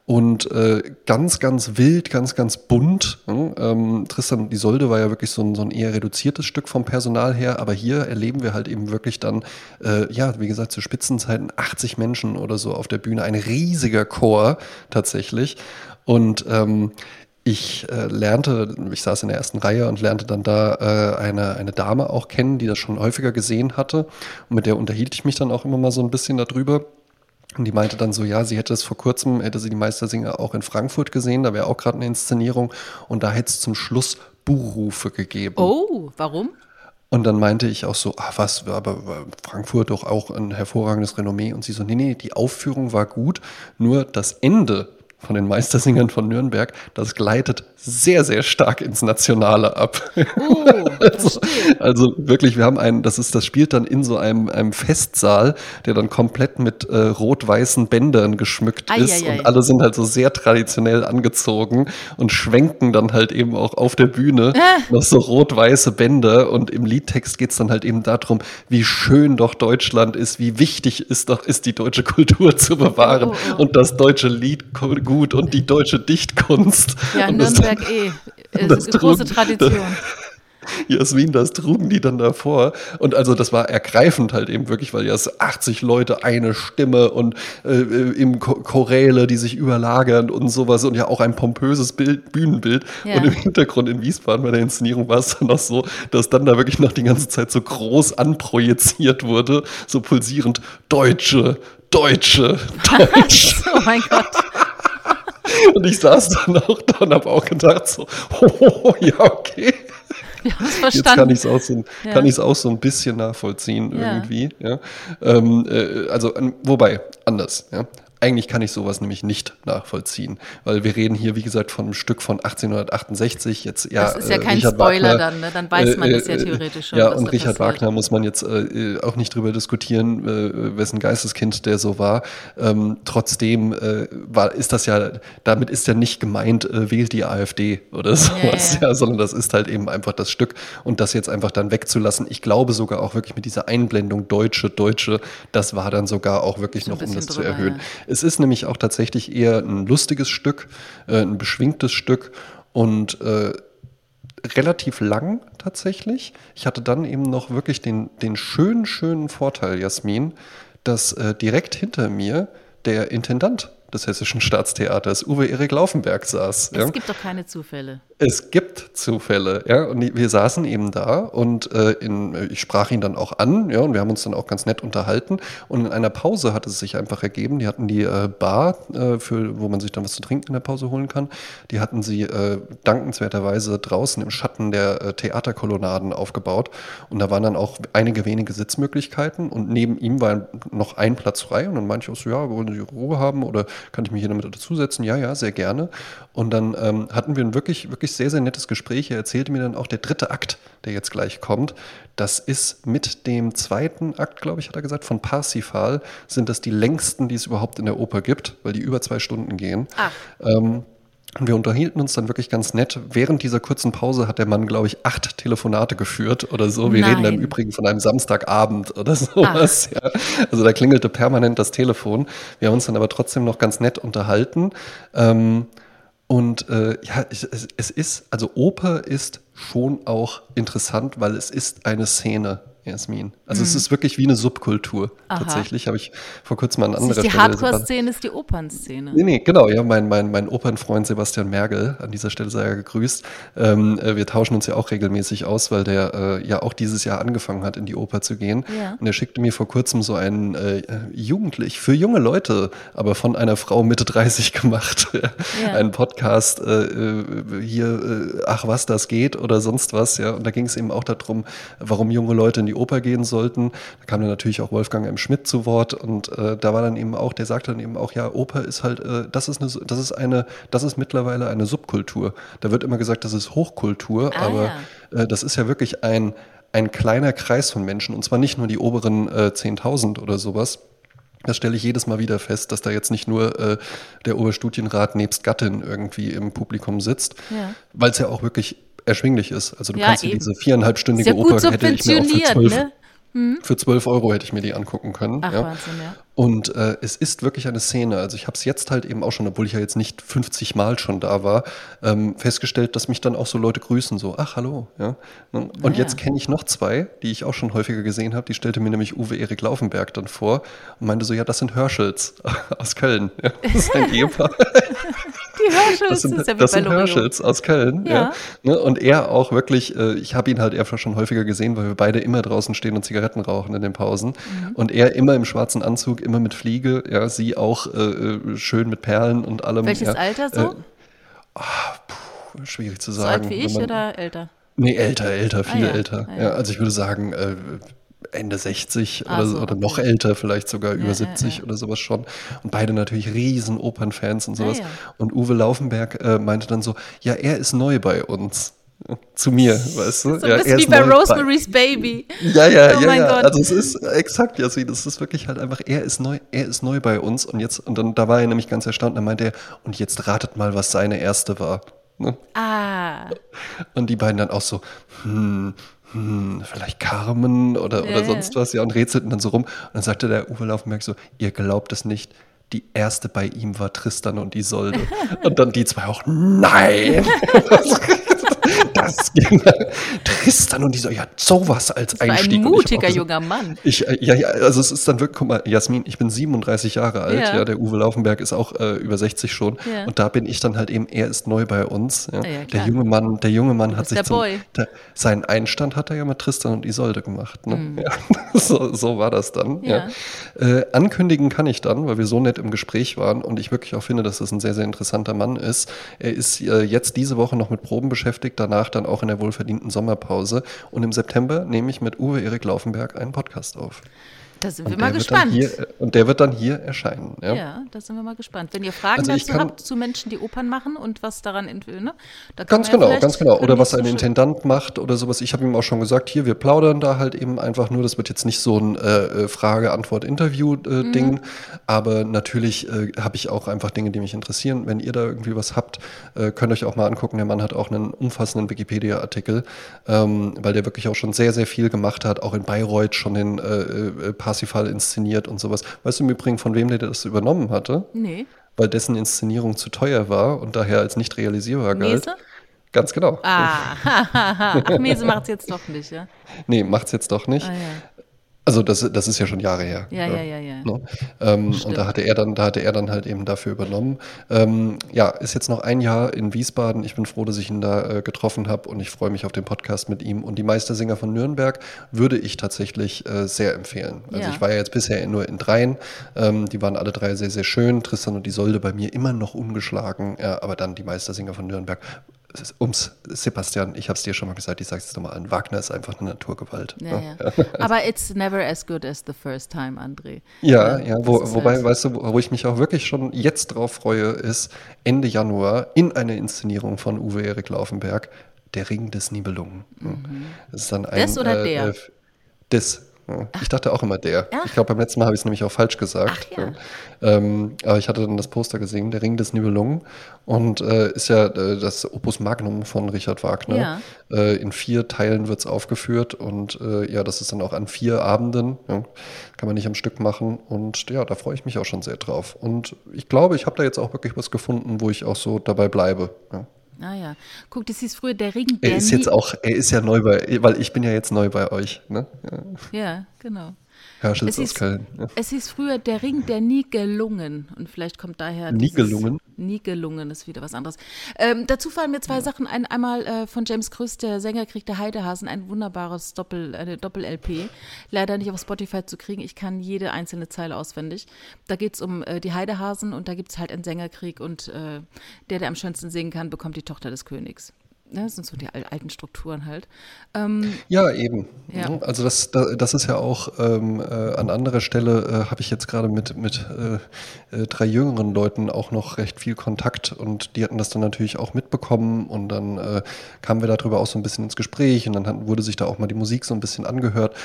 Und äh, ganz, ganz wild, ganz, ganz bunt. Hm? Ähm, Tristan Isolde war ja wirklich so ein, so ein eher reduziertes Stück vom Personal her, aber hier erleben wir halt eben wirklich dann, äh, ja, wie gesagt, zu Spitzenzeiten 80 Menschen oder so auf der Bühne, ein riesiger Chor tatsächlich. Und ähm, ich äh, lernte, ich saß in der ersten Reihe und lernte dann da äh, eine, eine Dame auch kennen, die das schon häufiger gesehen hatte. Und mit der unterhielt ich mich dann auch immer mal so ein bisschen darüber. Und die meinte dann so, ja, sie hätte es vor kurzem, hätte sie die Meistersinger auch in Frankfurt gesehen, da wäre auch gerade eine Inszenierung und da hätte es zum Schluss Buhrufe gegeben. Oh, warum? Und dann meinte ich auch so, ah was, aber Frankfurt doch auch ein hervorragendes Renommee. Und sie so, nee, nee, die Aufführung war gut, nur das Ende von den Meistersingern von Nürnberg, das gleitet sehr, sehr stark ins Nationale ab. Oh, also, also, wirklich, wir haben einen, das ist, das spielt dann in so einem, einem Festsaal, der dann komplett mit äh, rot-weißen Bändern geschmückt ai, ist ai, ai. und alle sind halt so sehr traditionell angezogen und schwenken dann halt eben auch auf der Bühne ah. noch so rot-weiße Bänder und im Liedtext geht es dann halt eben darum, wie schön doch Deutschland ist, wie wichtig ist doch ist die deutsche Kultur zu bewahren oh, oh, oh. und das deutsche Lied gut und die deutsche Dichtkunst. Ja, Nürnberg eh. Ist eine große Tradition. Jasmin, das trugen die dann davor. Und also das war ergreifend halt eben wirklich, weil ja 80 Leute, eine Stimme und äh, im Choräle, die sich überlagern und sowas und ja auch ein pompöses Bild, Bühnenbild. Ja. Und im Hintergrund in Wiesbaden bei der Inszenierung war es dann noch so, dass dann da wirklich noch die ganze Zeit so groß anprojiziert wurde, so pulsierend Deutsche, Deutsche, Deutsche. oh mein Gott. Und ich saß dann auch da und habe auch gedacht so, oh, ja, okay. Jetzt kann ich es auch, so, ein- Ja. auch so ein bisschen nachvollziehen Ja. irgendwie. Ja. Ähm, äh, also, wobei, anders. Ja. Eigentlich kann ich sowas nämlich nicht nachvollziehen, weil wir reden hier, wie gesagt, von einem Stück von 1868. Jetzt, ja, das ist ja äh, kein Richard Spoiler Wagner, dann, ne? Dann weiß man äh, das ja äh, theoretisch schon. Ja, was und Richard passiert. Wagner muss man jetzt äh, auch nicht drüber diskutieren, äh, wessen Geisteskind der so war. Ähm, trotzdem äh, war, ist das ja, damit ist ja nicht gemeint, äh, wählt die AfD oder sowas, ja. ja, sondern das ist halt eben einfach das Stück und das jetzt einfach dann wegzulassen. Ich glaube sogar auch wirklich mit dieser Einblendung Deutsche, Deutsche, das war dann sogar auch wirklich So noch, um das zu drüber, erhöhen. ja. Es ist nämlich auch tatsächlich eher ein lustiges Stück, äh, ein beschwingtes Stück und äh, relativ lang tatsächlich. Ich hatte dann eben noch wirklich den, den schönen, schönen Vorteil, Jasmin, dass äh, direkt hinter mir der Intendant des Hessischen Staatstheaters, Uwe Erik Laufenberg, saß. Es ja. gibt doch keine Zufälle. Es gibt Zufälle, ja. Und wir saßen eben da und äh, in, äh, ich sprach ihn dann auch an, ja, und wir haben uns dann auch ganz nett unterhalten. Und in einer Pause hat es sich einfach ergeben. Die hatten die äh, Bar, äh, für, wo man sich dann was zu trinken in der Pause holen kann. Die hatten sie äh, dankenswerterweise draußen im Schatten der äh, Theaterkolonnaden aufgebaut. Und da waren dann auch einige wenige Sitzmöglichkeiten. Und neben ihm war noch ein Platz frei. Und dann meinte ich auch so, ja, wollen Sie Ruhe haben oder kann ich mich hier damit dazusetzen? Ja, ja, sehr gerne. Und dann ähm, hatten wir ein wirklich, wirklich sehr, sehr nettes Gespräch. Er erzählte mir dann auch, der dritte Akt, der jetzt gleich kommt, das ist mit dem zweiten Akt, glaube ich, hat er gesagt, von Parsifal, sind das die längsten, die es überhaupt in der Oper gibt, weil die über zwei Stunden gehen. Ach. Ähm, und wir unterhielten uns dann wirklich ganz nett. Während dieser kurzen Pause hat der Mann, glaube ich, acht Telefonate geführt oder so. Wir reden da im Nein. Übrigen von einem Samstagabend oder sowas. Ja. Also da klingelte permanent das Telefon. Wir haben uns dann aber trotzdem noch ganz nett unterhalten. Ähm, und äh, ja, es- es ist, also Oper ist schon auch interessant, weil es ist eine Szene, Jasmin. Also es ist wirklich wie eine Subkultur. Mhm. Aha. Tatsächlich habe ich vor kurzem an anderer ist die Stelle Hardcore-Szene, ist die Opernszene. Nee, nee, genau, ja, mein, mein, mein Opernfreund Sebastian Mergel, an dieser Stelle sei er gegrüßt. Ähm, äh, wir tauschen uns ja auch regelmäßig aus, weil der äh, ja auch dieses Jahr angefangen hat, in die Oper zu gehen. Ja. Und er schickte mir vor kurzem so einen äh, jugendlich, für junge Leute, aber von einer Frau Mitte 30 gemacht, Ja. einen Podcast äh, äh, hier, äh, ach was, das geht oder sonst was, ja. Und da ging es eben auch darum, warum junge Leute in die Oper gehen sollten. Da kam dann natürlich auch Wolfgang M. Schmidt zu Wort und äh, da war dann eben auch, der sagte dann eben auch, ja, Oper ist halt, äh, das ist eine, das ist eine, das ist mittlerweile eine Subkultur. Da wird immer gesagt, das ist Hochkultur, Ah, aber äh, das ist ja wirklich ein, ein kleiner Kreis von Menschen und zwar nicht nur die oberen äh, 10.000 oder sowas. Das stelle ich jedes Mal wieder fest, dass da jetzt nicht nur äh, der Oberstudienrat nebst Gattin irgendwie im Publikum sitzt, Ja. weil es ja auch wirklich erschwinglich ist. Also du Ja, kannst dir diese viereinhalbstündige Oper hätte ich mir auch für zwölf, ne? für 12 Euro hätte ich mir die angucken können. Ach, ja. Wahnsinn, ja. Und äh, es ist wirklich eine Szene. Also ich habe es jetzt halt eben auch schon, obwohl ich ja jetzt nicht 50 Mal schon da war, ähm, festgestellt, dass mich dann auch so Leute grüßen, so, ach hallo. Ja. Und Ah, jetzt ja. kenne ich noch zwei, die ich auch schon häufiger gesehen habe. Die stellte mir nämlich Uwe Erik Laufenberg dann vor und meinte so, ja, das sind Hörschels aus Köln. Ja, das ist ein Ehepaar. Die Hörschels Das sind, ist ja wie das bei sind Loriot. Hörschels aus Köln. Ja. Ja. Ne, Und er auch wirklich, äh, ich habe ihn halt einfach schon häufiger gesehen, weil wir beide immer draußen stehen und Zigaretten rauchen in den Pausen. Mhm. Und er immer im schwarzen Anzug, immer mit Fliege, ja, sie auch äh, äh, schön mit Perlen und allem. Welches ja. Alter so? Puh, schwierig zu so sagen. alt wie ich man- oder älter? Nee, älter, älter, viel ja. älter. Ah, ja. also ich würde sagen, äh, Ende 60 Ah, oder, so, oder okay. noch älter, vielleicht sogar über ja, 70 ja. oder sowas schon. Und beide natürlich riesen Opernfans und sowas. Ah, ja. Und Uwe Laufenberg äh, meinte dann so, ja, er ist neu bei uns. Zu mir, weißt du? So ein ja, bisschen er wie bei Rosemary's Baby. ja, ja, Oh ja, mein ja. Gott. Also es ist exakt, Jasmin, das ist wirklich halt einfach, er ist neu, er ist neu bei uns und jetzt, und dann, da war er nämlich ganz erstaunt, dann meinte er, und jetzt ratet mal, was seine erste war. Ne? Ah, Und die beiden dann auch so, hm, hm, vielleicht Carmen oder, Ja, oder sonst was, ja, und rätselten dann so rum. Und dann sagte der Uwe Laufenberg so, ihr glaubt es nicht, die erste bei ihm war Tristan und Isolde. und dann die zwei auch, nein! das ging Tristan und die so, ja, sowas als Das Einstieg. ein mutiger junger Mann. Ich, äh, ja, ja, also es ist dann wirklich, guck mal, Jasmin, ich bin 37 Jahre alt, Ja. ja, der Uwe Laufenberg ist auch äh, über 60 schon. Ja. Und da bin ich dann halt eben, er ist neu bei uns. Ja. Ja, der junge Mann, der junge Mann hat sich der zum, Boy. der, seinen Einstand hat er ja mit Tristan und Isolde gemacht. Ne? Mhm. So, so war das dann. Ja. Äh, ankündigen kann ich dann, weil wir so nett im Gespräch waren und ich wirklich auch finde, dass das ein sehr, sehr interessanter Mann ist. Er ist äh, jetzt diese Woche noch mit Proben beschäftigt, danach dann auch in der wohlverdienten Sommerpause. Und im September nehme ich mit Uwe Erik Laufenberg einen Podcast auf. Da sind wir Und mal gespannt. Hier, äh, und der wird dann hier erscheinen. Ja? ja. da sind wir mal gespannt. Wenn ihr Fragen Also dazu kann- habt zu Menschen, die Opern machen und was daran, ent- ne? Da Ganz ja genau, ganz genau. Oder was ein Intendant macht oder sowas. Ich habe ihm auch schon gesagt, hier, wir plaudern da halt eben einfach nur. Das wird jetzt nicht so ein äh, äh, Frage-Antwort-Interview-Ding. Mhm. Aber natürlich äh, habe ich auch einfach Dinge, die mich interessieren. Wenn ihr da irgendwie was habt, äh, könnt euch auch mal angucken. Der Mann hat auch einen umfassenden Wikipedia-Artikel, ähm, weil der wirklich auch schon sehr, sehr viel gemacht hat. Auch in Bayreuth schon den äh, äh, Parsifal inszeniert und sowas. Weißt du im Übrigen, von wem der das übernommen hatte? Nee. Weil dessen Inszenierung zu teuer war und daher als nicht realisierbar galt. Mese? Ganz genau. Ah, ha, ha, ha. Ach, Mese macht es jetzt doch nicht, ja? Nee, macht's jetzt doch nicht. Ah, ja. Also das, das ist ja schon Jahre her. Ja, ja, ja, ja. Ne? Ähm, und da hatte er dann, da hatte er dann halt eben dafür übernommen. Ähm, ja, ist jetzt noch ein Jahr in Wiesbaden. Ich bin froh, dass ich ihn da äh, getroffen habe und ich freue mich auf den Podcast mit ihm. Und die Meistersinger von Nürnberg würde ich tatsächlich äh, sehr empfehlen. Also Ja. ich war ja jetzt bisher nur in dreien. Ähm, die waren alle drei sehr, sehr schön. Tristan und Isolde bei mir immer noch ungeschlagen. Ja, aber dann die Meistersinger von Nürnberg. Ums, Sebastian, ich habe es dir schon mal gesagt, ich sage es nochmal an. Wagner ist einfach eine Naturgewalt. Ja, ne? ja. Aber it's never as good as the first time, André. Ja, ja, wo, wobei, halt- weißt du, wo wo ich mich auch wirklich schon jetzt drauf freue, ist Ende Januar in eine Inszenierung von Uwe Erik Laufenberg, Der Ring des Nibelungen. Das ist dann ein, Mhm. Des oder äh, der? Äh, des. Ja. Ich dachte auch immer der. Ach. Ich glaube, beim letzten Mal habe ich es nämlich auch falsch gesagt. Ach ja. Ähm, aber ich hatte dann das Poster gesehen, Der Ring des Nibelungen. Und äh, ist ja äh, das Opus Magnum von Richard Wagner. Ja. Äh, in vier Teilen wird es aufgeführt und äh, ja, das ist dann auch an vier Abenden. Ja, kann man nicht am Stück machen. Und ja, da freue ich mich auch schon sehr drauf. Und ich glaube, ich habe da jetzt auch wirklich was gefunden, wo ich auch so dabei bleibe. Ja. Ah ja. Guck, das hieß früher der Ring Er ist jetzt auch, er ist ja neu bei, weil ich bin ja jetzt neu bei euch. Ne? Ja. Ja, genau. Herschels Es aus hieß, Köln. Ja. es hieß früher der Ring der nie gelungen. Und vielleicht kommt daher. Nie dieses- gelungen? Nie gelungen ist wieder was anderes. Ähm, dazu fallen mir zwei Sachen ein. Einmal äh, von James Krüss, der Sängerkrieg der Heidehasen, ein wunderbares Doppel, eine Doppel-LP. Leider nicht auf Spotify zu kriegen. Ich kann jede einzelne Zeile auswendig. Da geht es um äh, die Heidehasen und da gibt es halt einen Sängerkrieg und äh, der, der am schönsten singen kann, bekommt die Tochter des Königs. Ja, das sind so die al- alten Strukturen halt. Ähm, Ja, eben. Ja. Ne? Also das, da- das ist ja auch ähm, äh, an anderer Stelle äh, habe ich jetzt gerade mit, mit äh, äh, drei jüngeren Leuten auch noch recht viel Kontakt und die hatten das dann natürlich auch mitbekommen und dann äh, kamen wir darüber auch so ein bisschen ins Gespräch und dann hat, wurde sich da auch mal die Musik so ein bisschen angehört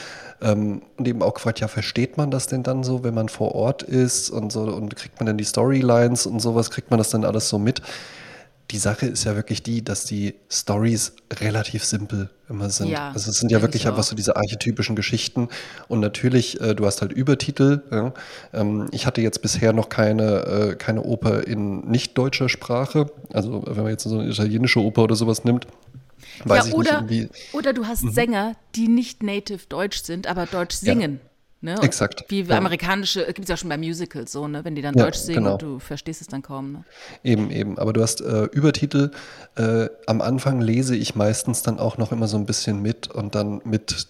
ähm, und eben auch gefragt, ja, versteht man das denn dann so, wenn man vor Ort ist und so und kriegt man denn die Storylines und sowas, kriegt man das dann alles so mit? Die Sache ist ja wirklich die, dass die Stories relativ simpel immer sind. Ja, also es sind ja wirklich ich einfach so diese archetypischen Geschichten. Und natürlich, äh, du hast halt Übertitel. Ja. Ähm, ich hatte jetzt bisher noch keine, äh, keine Oper in nicht deutscher Sprache. Also wenn man jetzt so eine italienische Oper oder sowas nimmt, weiß ja, ich oder, nicht irgendwie. oder du hast Sänger, die nicht native Deutsch sind, aber Deutsch Ja. Ne? Exakt, Wie ja. amerikanische, gibt es ja schon bei Musicals so, ne? wenn die dann Ja, Deutsch singen genau. und du verstehst es dann kaum. Ne? Eben, eben. Aber du hast äh, Übertitel. Äh, am Anfang lese ich meistens dann auch noch immer so ein bisschen mit und dann mit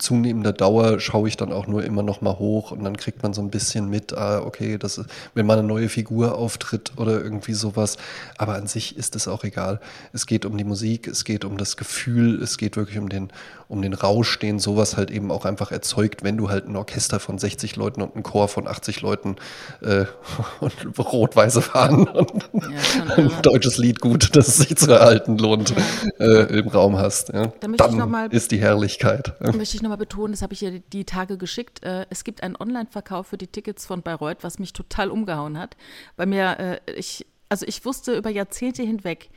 zunehmender Dauer schaue ich dann auch nur immer noch mal hoch und dann kriegt man so ein bisschen mit, ah, okay, das ist, wenn mal eine neue Figur auftritt oder irgendwie sowas. Aber an sich ist es auch egal. Es geht um die Musik, es geht um das Gefühl, es geht wirklich um den, um den Rausch, den sowas halt eben auch einfach erzeugt, wenn du halt ein Orchester von 60 Leuten und einen Chor von 80 Leuten äh, und rot-weiße Fahnen und Ja, ein deutsches Lied gut, das es sich zu erhalten lohnt, äh, im Raum hast. Ja. Da möchte ich noch Dann mal- ist die Herrlichkeit. Ja. Möchte ich nochmal betonen, das habe ich dir die Tage geschickt. Äh, es gibt einen Online-Verkauf für die Tickets von Bayreuth, was mich total umgehauen hat. Bei mir, äh, ich, also ich wusste über Jahrzehnte hinweg,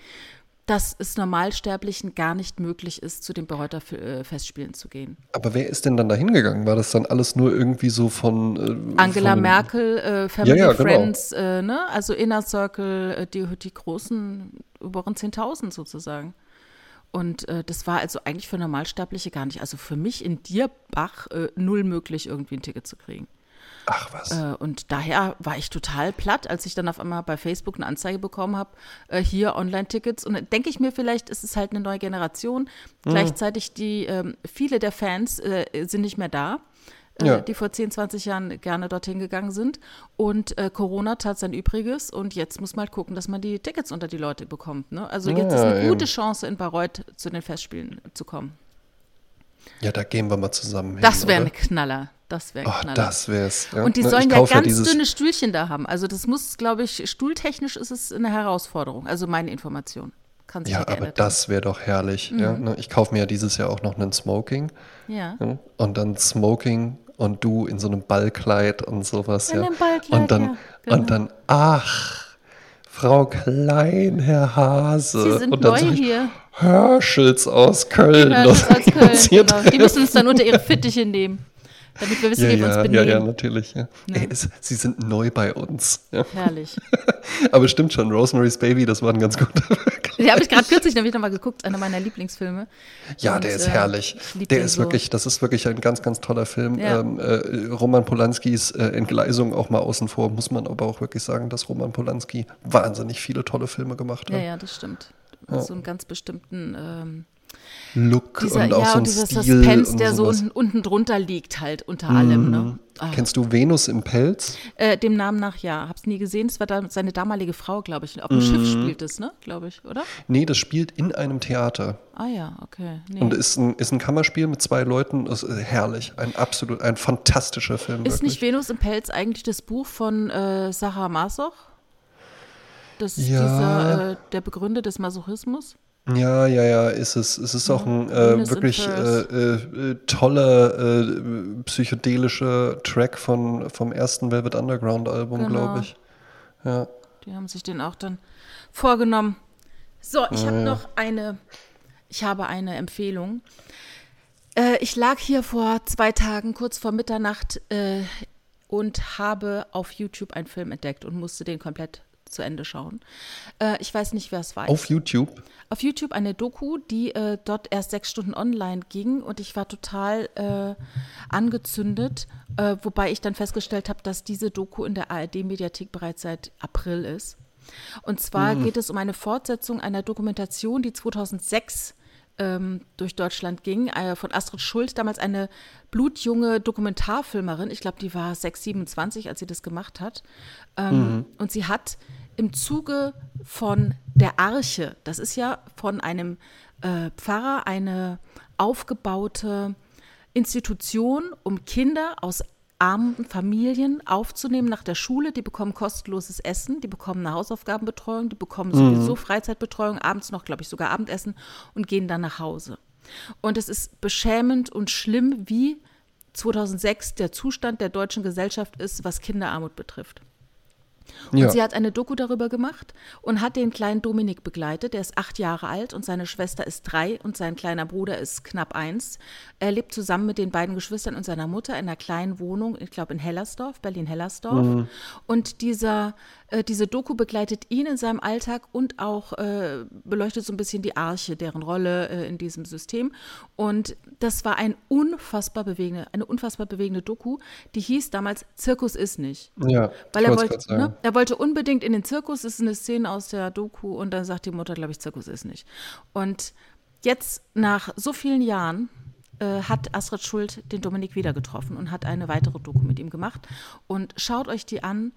dass es Normalsterblichen gar nicht möglich ist, zu den Bayreuther äh, Festspielen zu gehen. Aber wer ist denn dann da hingegangen? War das dann alles nur irgendwie so von. Äh, Angela von, Merkel, äh, Family, Ja, ja, genau. Friends, äh, ne? also Inner Circle, äh, die, die großen, oberen 10.000 sozusagen. Und äh, das war also eigentlich für Normalsterbliche gar nicht. Also für mich in Dierbach äh, null möglich, irgendwie ein Ticket zu kriegen. Ach was. Äh, und daher war ich total platt, als ich dann auf einmal bei Facebook eine Anzeige bekommen habe, äh, hier Online-Tickets. Und dann denke ich mir, vielleicht ist es halt eine neue Generation. Mhm. Gleichzeitig die, ähm, viele der Fans äh, sind nicht mehr da. Äh, ja. die vor 10, 20 Jahren gerne dorthin gegangen sind. Und äh, Corona tat sein Übriges und jetzt muss man halt gucken, dass man die Tickets unter die Leute bekommt. Ne? Also jetzt ja, ist eine eben. gute Chance, in Bayreuth zu den Festspielen zu kommen. Ja, da gehen wir mal zusammen hin. Das wäre ein Knaller. Das wäre oh, Das wär's. Ja. Und die sollen ja ganz ja dünne Stühlchen da haben. Also das muss, glaube ich, stuhltechnisch ist es eine Herausforderung. Also meine Information. Kann sich ja, aber das wäre doch herrlich. Mhm. Ja, ne? Ich kaufe mir ja dieses Jahr auch noch einen Smoking. Ja. Und dann Smoking und du in so einem Ballkleid und sowas. In ja. einem Ballkleid, und dann, ja, genau. und dann, ach, Frau Klein, Herr Hase. Sie sind und dann neu ich, hier. Herschels aus Köln. Herschels aus Köln, genau. Die müssen uns dann unter ihre Fittiche nehmen damit wir wissen, ja, wie wir ja, uns benehmen. Ja, ja, natürlich. Ja. ja. Ey, es, sie sind neu bei uns. Ja. Herrlich. Aber stimmt schon, Rosemary's Baby, das war ein ganz guter Die habe ich gerade kürzlich nämlich nochmal geguckt, einer meiner Lieblingsfilme. Ja, Und, der ist äh, herrlich. Der ist so. wirklich, das ist wirklich ein ganz, ganz toller Film. Ähm, äh, Roman Polanskis äh, Entgleisung auch mal außen vor, muss man aber auch wirklich sagen, dass Roman Polanski wahnsinnig viele tolle Filme gemacht hat. Ja, ja, das stimmt. So einen ganz bestimmten ähm, Look dieser, und auch ja, so ein dieser Stil Suspense, der so unten, unten, drunter liegt halt unter mhm. allem. Ne? Ah. Kennst du Venus im Pelz? Äh, dem Namen nach ja, hab's nie gesehen. Das war da seine damalige Frau, glaube ich. Auf dem mhm. Schiff spielt es, ne, glaube ich, oder? Nee, das spielt in einem Theater. Ah ja, okay. Nee. Und ist ein, ist ein Kammerspiel mit zwei Leuten. Ist herrlich, ein absolut, ein fantastischer Film. Ist wirklich. nicht Venus im Pelz eigentlich das Buch von äh, Sarah Masoch? Das ist ja. dieser, äh, der Begründer des Masochismus? Ja, ja, ja, ist es. Es ist auch ein äh, wirklich äh, äh, toller äh, psychedelischer Track von, vom ersten Velvet Underground Album, genau. glaube ich. Ja. Die haben sich den auch dann vorgenommen. So, ich habe ja. noch eine, ich habe eine Empfehlung. Äh, ich lag hier vor zwei Tagen kurz vor Mitternacht äh, und habe auf YouTube einen Film entdeckt und musste den komplett zu Ende schauen. Äh, ich weiß nicht, wer es weiß. Auf YouTube? Auf YouTube eine Doku, die äh, dort erst sechs Stunden online ging und ich war total äh, angezündet, äh, wobei ich dann festgestellt habe, dass diese Doku in der ARD-Mediathek bereits seit April ist. Und zwar mhm. geht es um eine Fortsetzung einer Dokumentation, die 2006 ähm, durch Deutschland ging, äh, von Astrid Schuld, damals eine blutjunge Dokumentarfilmerin. Ich glaube, die war 6, 27, als sie das gemacht hat. Ähm, mhm. Und sie hat im Zuge von der Arche, das ist ja von einem äh, Pfarrer eine aufgebaute Institution, um Kinder aus armen Familien aufzunehmen nach der Schule. Die bekommen kostenloses Essen, die bekommen eine Hausaufgabenbetreuung, die bekommen sowieso mhm. Freizeitbetreuung, abends noch, glaube ich, sogar Abendessen und gehen dann nach Hause. Und es ist beschämend und schlimm, wie 2006 der Zustand der deutschen Gesellschaft ist, was Kinderarmut betrifft. Und ja. sie hat eine Doku darüber gemacht und hat den kleinen Dominik begleitet. Der ist acht Jahre alt und seine Schwester ist drei und sein kleiner Bruder ist knapp eins. Er lebt zusammen mit den beiden Geschwistern und seiner Mutter in einer kleinen Wohnung, ich glaube in Hellersdorf, Berlin-Hellersdorf. Mhm. Und dieser äh, diese Doku begleitet ihn in seinem Alltag und auch äh, beleuchtet so ein bisschen die Arche, deren Rolle äh, in diesem System. Und das war ein unfassbar bewegende, eine unfassbar bewegende Doku, die hieß damals Zirkus ist nicht. Ja, weil er wollte, ne, er wollte unbedingt in den Zirkus, das ist eine Szene aus der Doku und dann sagt die Mutter, glaube ich, Zirkus ist nicht. Und jetzt nach so vielen Jahren äh, hat Astrid Schuld den Dominik wieder getroffen und hat eine weitere Doku mit ihm gemacht. Und schaut euch die an,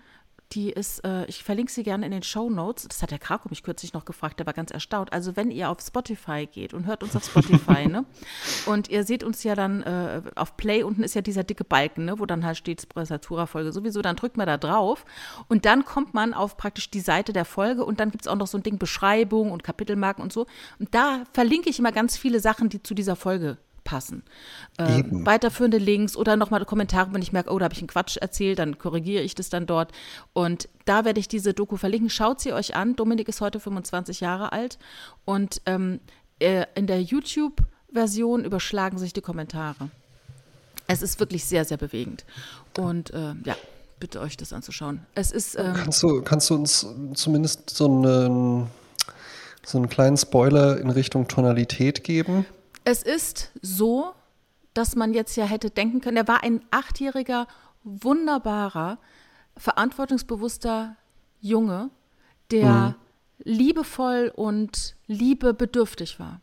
die ist, äh, ich verlinke sie gerne in den Show Notes. Das hat der Krako mich kürzlich noch gefragt, der war ganz erstaunt. Also wenn ihr auf Spotify geht und hört uns auf Spotify, ne? Und ihr seht uns ja dann äh, auf Play, unten ist ja dieser dicke Balken, ne? Wo dann halt steht Sprezzatura-Folge sowieso, dann drückt man da drauf und dann kommt man auf praktisch die Seite der Folge und dann gibt es auch noch so ein Ding Beschreibung und Kapitelmarken und so. Und da verlinke ich immer ganz viele Sachen, die zu dieser Folge passen. Äh, weiterführende Links oder nochmal Kommentare, wenn ich merke, oh, da habe ich einen Quatsch erzählt, dann korrigiere ich das dann dort. Und da werde ich diese Doku verlinken. Schaut sie euch an. Dominik ist heute 25 Jahre alt und ähm, äh, in der YouTube-Version überschlagen sich die Kommentare. Es ist wirklich sehr, sehr bewegend. Und äh, ja, bitte euch das anzuschauen. Es ist. Ähm, kannst, du, kannst du uns zumindest so einen so einen kleinen Spoiler in Richtung Tonalität geben? Es ist so, dass man jetzt ja hätte denken können, er war ein achtjähriger, wunderbarer, verantwortungsbewusster Junge, der mhm. liebevoll und liebebedürftig war.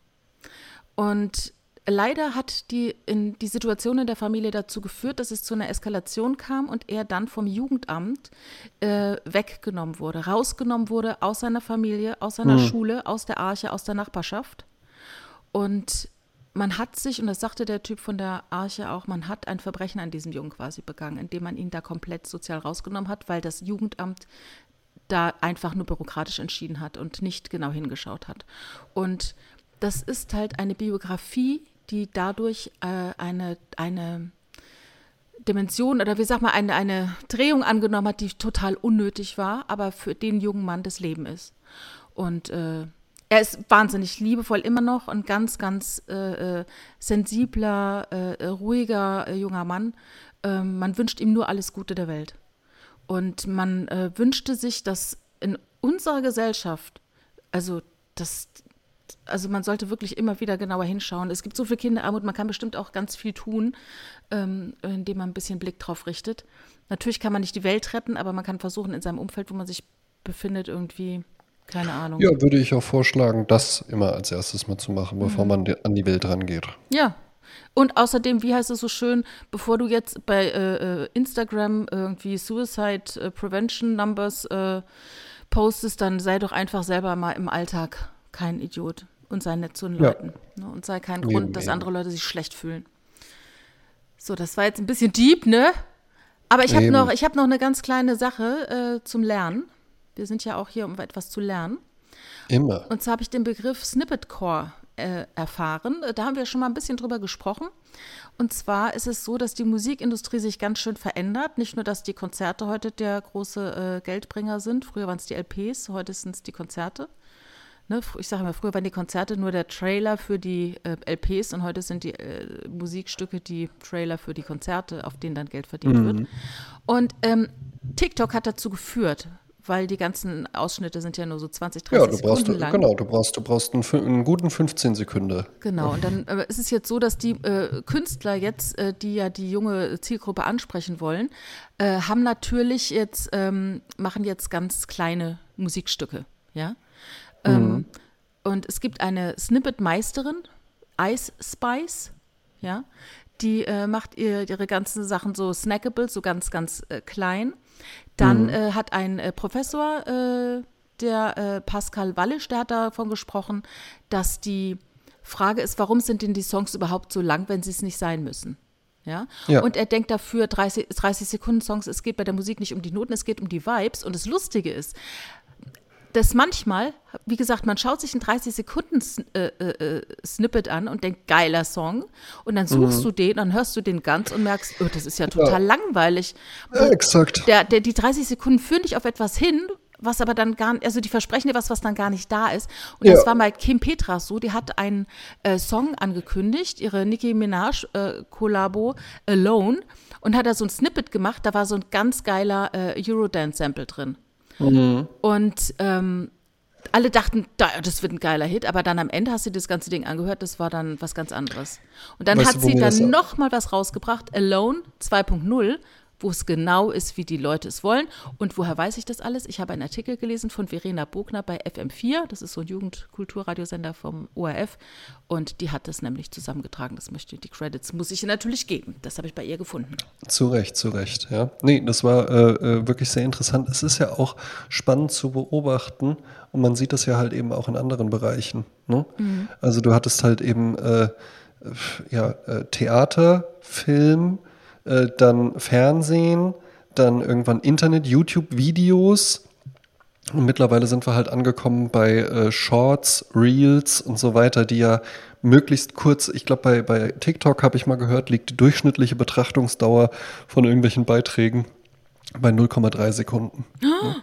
Und leider hat die, in, die Situation in der Familie dazu geführt, dass es zu einer Eskalation kam und er dann vom Jugendamt äh, weggenommen wurde, rausgenommen wurde aus seiner Familie, aus seiner mhm. Schule, aus der Arche, aus der Nachbarschaft. Und man hat sich, und das sagte der Typ von der Arche auch, man hat ein Verbrechen an diesem Jungen quasi begangen, indem man ihn da komplett sozial rausgenommen hat, weil das Jugendamt da einfach nur bürokratisch entschieden hat und nicht genau hingeschaut hat. Und das ist halt eine Biografie, die dadurch äh, eine, eine Dimension oder wie sag mal, eine, eine Drehung angenommen hat, die total unnötig war, aber für den jungen Mann das Leben ist. Und äh, er ist wahnsinnig liebevoll immer noch und ganz, ganz äh, äh sensibler, äh, ruhiger äh, junger Mann. Ähm, man wünscht ihm nur alles Gute der Welt. Und man äh, wünschte sich, dass in unserer Gesellschaft, also das, also man sollte wirklich immer wieder genauer hinschauen. Es gibt so viel Kinderarmut, man kann bestimmt auch ganz viel tun, ähm, indem man ein bisschen Blick drauf richtet. Natürlich kann man nicht die Welt retten, aber man kann versuchen, in seinem Umfeld, wo man sich befindet, irgendwie keine Ahnung. Ja, würde ich auch vorschlagen, das immer als erstes mal zu machen, bevor mhm. man an die Welt rangeht. Ja. Und außerdem, wie heißt es so schön, bevor du jetzt bei äh, äh Instagram irgendwie Suicide äh, Prevention Numbers äh, postest, dann sei doch einfach selber mal im Alltag kein Idiot und sei nett zu den Leuten. Ne? Und sei kein Grund, eben, dass andere Leute sich schlecht fühlen. So, das war jetzt ein bisschen deep, ne? Aber ich habe noch, hab noch eine ganz kleine Sache äh, zum Lernen. Wir sind ja auch hier, um etwas zu lernen. Immer. Und zwar habe ich den Begriff Snippet Core äh, erfahren. Da haben wir schon mal ein bisschen drüber gesprochen. Und zwar ist es so, dass die Musikindustrie sich ganz schön verändert. Nicht nur, dass die Konzerte heute der große äh, Geldbringer sind. Früher waren es die LPs, heute sind es die Konzerte. Ne? Ich sage immer, früher waren die Konzerte nur der Trailer für die äh, LPs und heute sind die äh, Musikstücke die Trailer für die Konzerte, auf denen dann Geld verdient mhm. wird. Und ähm, TikTok hat dazu geführt, weil die ganzen Ausschnitte sind ja nur so 20, 30 ja, du brauchst, Sekunden lang. Genau, du brauchst, du brauchst einen, einen guten 15 Sekunden. Genau, und dann äh, ist es jetzt so, dass die äh, Künstler jetzt, äh, die ja die junge Zielgruppe ansprechen wollen, äh, haben natürlich jetzt, ähm, machen jetzt ganz kleine Musikstücke, ja. Ähm, mhm. Und es gibt eine Snippet-Meisterin, Ice Spice, ja, die äh, macht ihr, ihre ganzen Sachen so snackable, so ganz, ganz äh, klein. Dann mhm. äh, hat ein äh, Professor, äh, der äh, Pascal Wallisch, der hat davon gesprochen, dass die Frage ist, warum sind denn die Songs überhaupt so lang, wenn sie es nicht sein müssen? Ja? ja? Und er denkt dafür 30, 30 Sekunden Songs, es geht bei der Musik nicht um die Noten, es geht um die Vibes. Und das Lustige ist, dass manchmal, wie gesagt, man schaut sich ein 30 Sekunden äh, äh, Snippet an und denkt, geiler Song. Und dann suchst mhm. du den, dann hörst du den ganz und merkst, oh, das ist ja total ja. langweilig. Ja, exakt. Der, der, die 30 Sekunden führen dich auf etwas hin, was aber dann gar nicht, also die versprechen dir was, was dann gar nicht da ist. Und ja. das war mal Kim Petras so, die hat einen äh, Song angekündigt, ihre Nicki Minaj äh, Kollabo Alone und hat da so ein Snippet gemacht, da war so ein ganz geiler äh, Eurodance-Sample drin. Mhm. Und ähm, alle dachten, das wird ein geiler Hit, aber dann am Ende hast du das ganze Ding angehört, das war dann was ganz anderes. Und dann weißt hat sie dann nochmal was rausgebracht, Alone 2.0, wo es genau ist, wie die Leute es wollen. Und woher weiß ich das alles? Ich habe einen Artikel gelesen von Verena Bogner bei FM4, das ist so ein Jugendkulturradiosender vom ORF. Und die hat das nämlich zusammengetragen. Das möchte die Credits muss ich ihr natürlich geben. Das habe ich bei ihr gefunden. Zu Recht, zu Recht, ja. Nee, das war äh, äh, wirklich sehr interessant. Es ist ja auch spannend zu beobachten und man sieht das ja halt eben auch in anderen Bereichen. Ne? Mhm. Also du hattest halt eben äh, ja, äh, Theater, Film, äh, dann Fernsehen, dann irgendwann Internet, YouTube-Videos. Und mittlerweile sind wir halt angekommen bei äh, Shorts, Reels und so weiter, die ja möglichst kurz, ich glaube bei, bei TikTok habe ich mal gehört, liegt die durchschnittliche Betrachtungsdauer von irgendwelchen Beiträgen bei 0,3 Sekunden. Oh. Ne?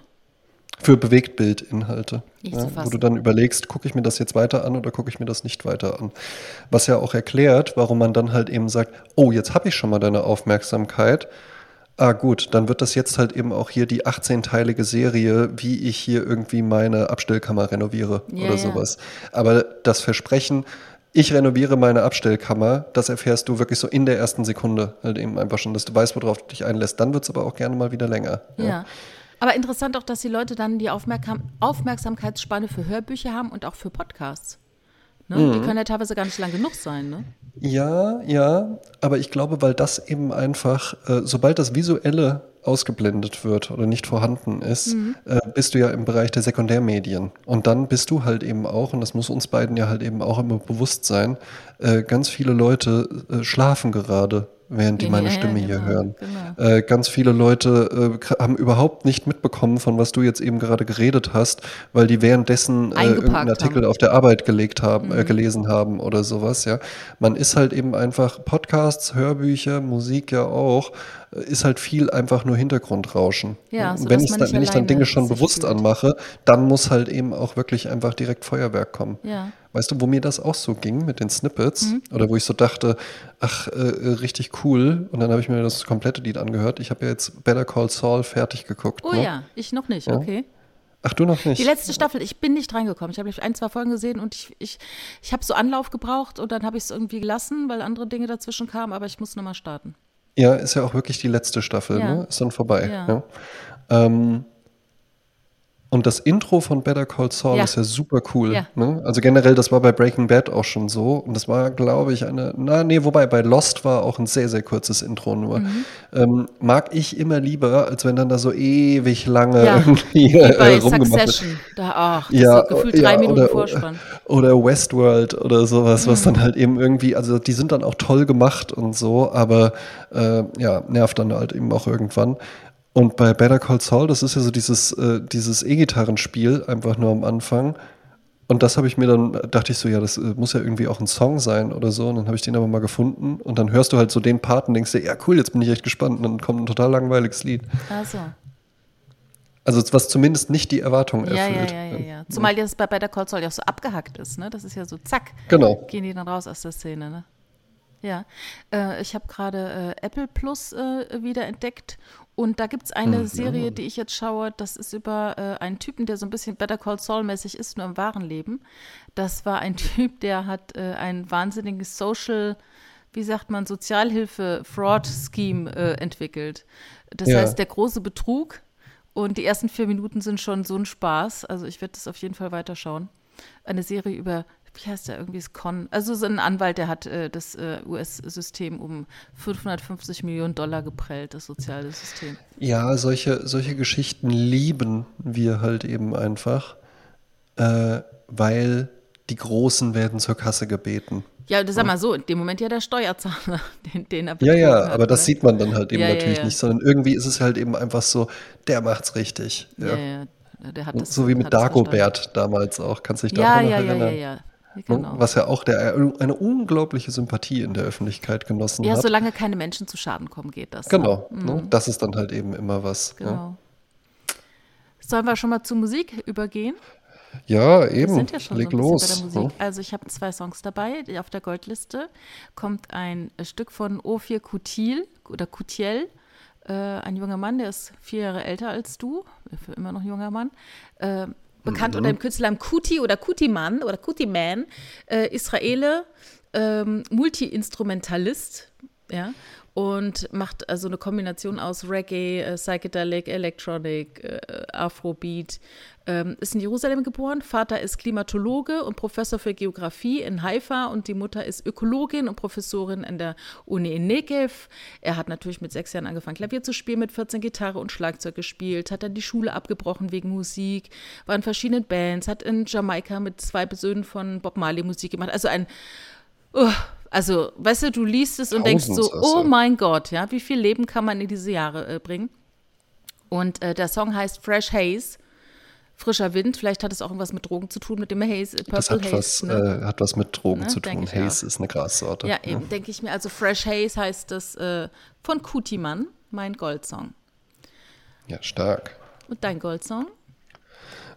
Für Bewegtbildinhalte. Ja, wo du dann überlegst, gucke ich mir das jetzt weiter an oder gucke ich mir das nicht weiter an. Was ja auch erklärt, warum man dann halt eben sagt, oh, jetzt habe ich schon mal deine Aufmerksamkeit, ah gut, dann wird das jetzt halt eben auch hier die 18-teilige Serie, wie ich hier irgendwie meine Abstellkammer renoviere Ja, oder ja. sowas. Aber das Versprechen, ich renoviere meine Abstellkammer, das erfährst du wirklich so in der ersten Sekunde halt eben einfach schon, dass du weißt, worauf du dich einlässt. Dann wird es aber auch gerne mal wieder länger. Ja. Aber interessant auch, dass die Leute dann die Aufmerksam Aufmerksamkeitsspanne für Hörbücher haben und auch für Podcasts. Ne? Mhm. Die können ja teilweise gar nicht lang genug sein. Ne? Ja, ja, aber ich glaube, weil das eben einfach, äh, sobald das Visuelle ausgeblendet wird oder nicht vorhanden ist, äh, bist du ja im Bereich der Sekundärmedien. Und dann bist du halt eben auch, und das muss uns beiden ja halt eben auch immer bewusst sein, äh, ganz viele Leute äh, schlafen gerade, während die Ja, meine ja, ja, Stimme hier genau, hören. genau. Äh, ganz viele Leute äh, haben überhaupt nicht mitbekommen, von was du jetzt eben gerade geredet hast, weil die währenddessen äh, irgendeinen Artikel haben. Mhm. auf der Arbeit gelegt haben, äh, gelesen haben oder sowas, ja. Man ist halt eben einfach Podcasts, Hörbücher, Musik ja auch, ist halt viel einfach nur Hintergrundrauschen. Ja, Und sodass wenn, dann, wenn ich dann Dinge schon bewusst fühlt. anmache, dann muss halt eben auch wirklich einfach direkt Feuerwerk kommen. Ja. Weißt du, wo mir das auch so ging mit den Snippets Mhm. oder wo ich so dachte, ach, äh, äh, richtig cool. Und dann habe ich mir das komplette Lied angehört. Ich habe ja jetzt Better Call Saul fertig geguckt. Oh ne? ja, ich noch nicht, okay. Ach, du noch nicht? Die letzte Staffel, ich bin nicht reingekommen. Ich habe ein, zwei Folgen gesehen und ich, ich, ich habe so Anlauf gebraucht und dann habe ich es irgendwie gelassen, weil andere Dinge dazwischen kamen, aber ich muss nochmal starten. Ja, ist ja auch wirklich die letzte Staffel, Ja. ne? Ist dann vorbei. Ja. Ja. Ähm, und das Intro von Better Call Saul Ja. ist ja super cool. Ja. Ne? Also generell, das war bei Breaking Bad auch schon so. Und das war, glaube ich, eine, na nee, wobei bei Lost war auch ein sehr, sehr kurzes Intro nur. Mhm. Ähm, mag ich immer lieber, als wenn dann da so ewig lange Ja. irgendwie Wie äh, bei rumgemacht wird. Succession. Da, ach, das Ja, ist gefühlt drei Minuten oder, Vorspann. Oder Westworld oder sowas, was Mhm. dann halt eben irgendwie, also die sind dann auch toll gemacht und so, aber äh, ja, nervt dann halt eben auch irgendwann. Und bei Better Call Saul, das ist ja so dieses, äh, dieses E-Gitarrenspiel, einfach nur am Anfang. Und das habe ich mir dann, dachte ich so, ja, das äh, muss ja irgendwie auch ein Song sein oder so. Und dann habe ich den aber mal gefunden. Und dann hörst du halt so den Part und denkst dir, ja cool, jetzt bin ich echt gespannt. Und dann kommt ein total langweiliges Lied. Also. Also was zumindest nicht die Erwartung Ja, ja, erfüllt. ja, ja, ja. Zumal das bei Better Call Saul ja auch so abgehackt ist, ne? Das ist ja so, zack, Genau. gehen die dann raus aus der Szene, ne? Ja, äh, ich habe gerade äh, Apple Plus äh, wieder entdeckt und da gibt es eine Serie, die ich jetzt schaue, das ist über äh, einen Typen, der so ein bisschen Better Call Saul-mäßig ist, nur im wahren Leben. Das war ein Typ, der hat äh, ein wahnsinniges Social, wie sagt man, Sozialhilfe-Fraud-Scheme äh, entwickelt. Das Ja. heißt, der große Betrug und die ersten vier Minuten sind schon so ein Spaß. Also ich werde das auf jeden Fall weiterschauen. Eine Serie über, wie heißt der, irgendwie ist Con. Also so ein Anwalt, der hat äh, das äh, US-System um 550 Millionen Dollar geprellt, das soziale System. Ja, solche, solche Geschichten lieben wir halt eben einfach, äh, weil die Großen werden zur Kasse gebeten. Ja, das sag mal so, in dem Moment ja der Steuerzahler, den, den er Ja, ja, hat, aber das ne? sieht man dann halt eben Ja, ja, natürlich ja. nicht, sondern irgendwie ist es halt eben einfach so, der macht's richtig. Ja. Ja, ja, der hat das so wie mit. Dagobert damals auch, kannst du dich Ja, daran ja, ja, erinnern? ja, ja. Ne? Genau. Was ja auch der, eine unglaubliche Sympathie in der Öffentlichkeit genossen Ja, hat. solange keine Menschen zu Schaden kommen, geht das. Genau, Ne? ne? das ist dann halt eben immer was. Ja, Genau. Sollen wir schon mal zur Musik übergehen? ja Wir eben, sind ja schon leg so los. bei der Musik. ne? Also ich habe zwei Songs dabei. Auf der Goldliste kommt ein äh, Stück von Ophir Kutil oder Kutiel, äh, ein junger Mann, der ist vier Jahre älter als du, immer noch junger Mann. Äh, bekannt unter dem Künstlernamen Kuti oder Kutiman oder Kutiman, äh, Israele, ähm, Multi-Instrumentalist, ja, und macht also eine Kombination aus Reggae, äh, Psychedelic, Electronic, äh, Afrobeat. Ähm, ist in Jerusalem geboren. Vater ist Klimatologe und Professor für Geografie in Haifa und die Mutter ist Ökologin und Professorin an der Uni in Negev. Er hat natürlich mit sechs Jahren angefangen, Klavier zu spielen, mit 14 Gitarre und Schlagzeug gespielt, hat dann die Schule abgebrochen wegen Musik, war in verschiedenen Bands, hat in Jamaika mit zwei Söhnen von Bob Marley Musik gemacht. Also ein Oh, also, weißt du, du liest es und denkst so, oh mein Gott, ja, wie viel Leben kann man in diese Jahre äh, bringen? Und äh, der Song heißt Fresh Haze, frischer Wind. Vielleicht hat es auch irgendwas mit Drogen zu tun, mit dem Haze, äh, Purple Das hat Haze. was, ne? äh, hat was mit Drogen Ne, zu denk tun. Haze ist eine Grassorte. ja, eben, denke ich mir. Also Fresh Haze heißt das äh, von Kutiman, mein Goldsong. ja, stark. Und dein Goldsong?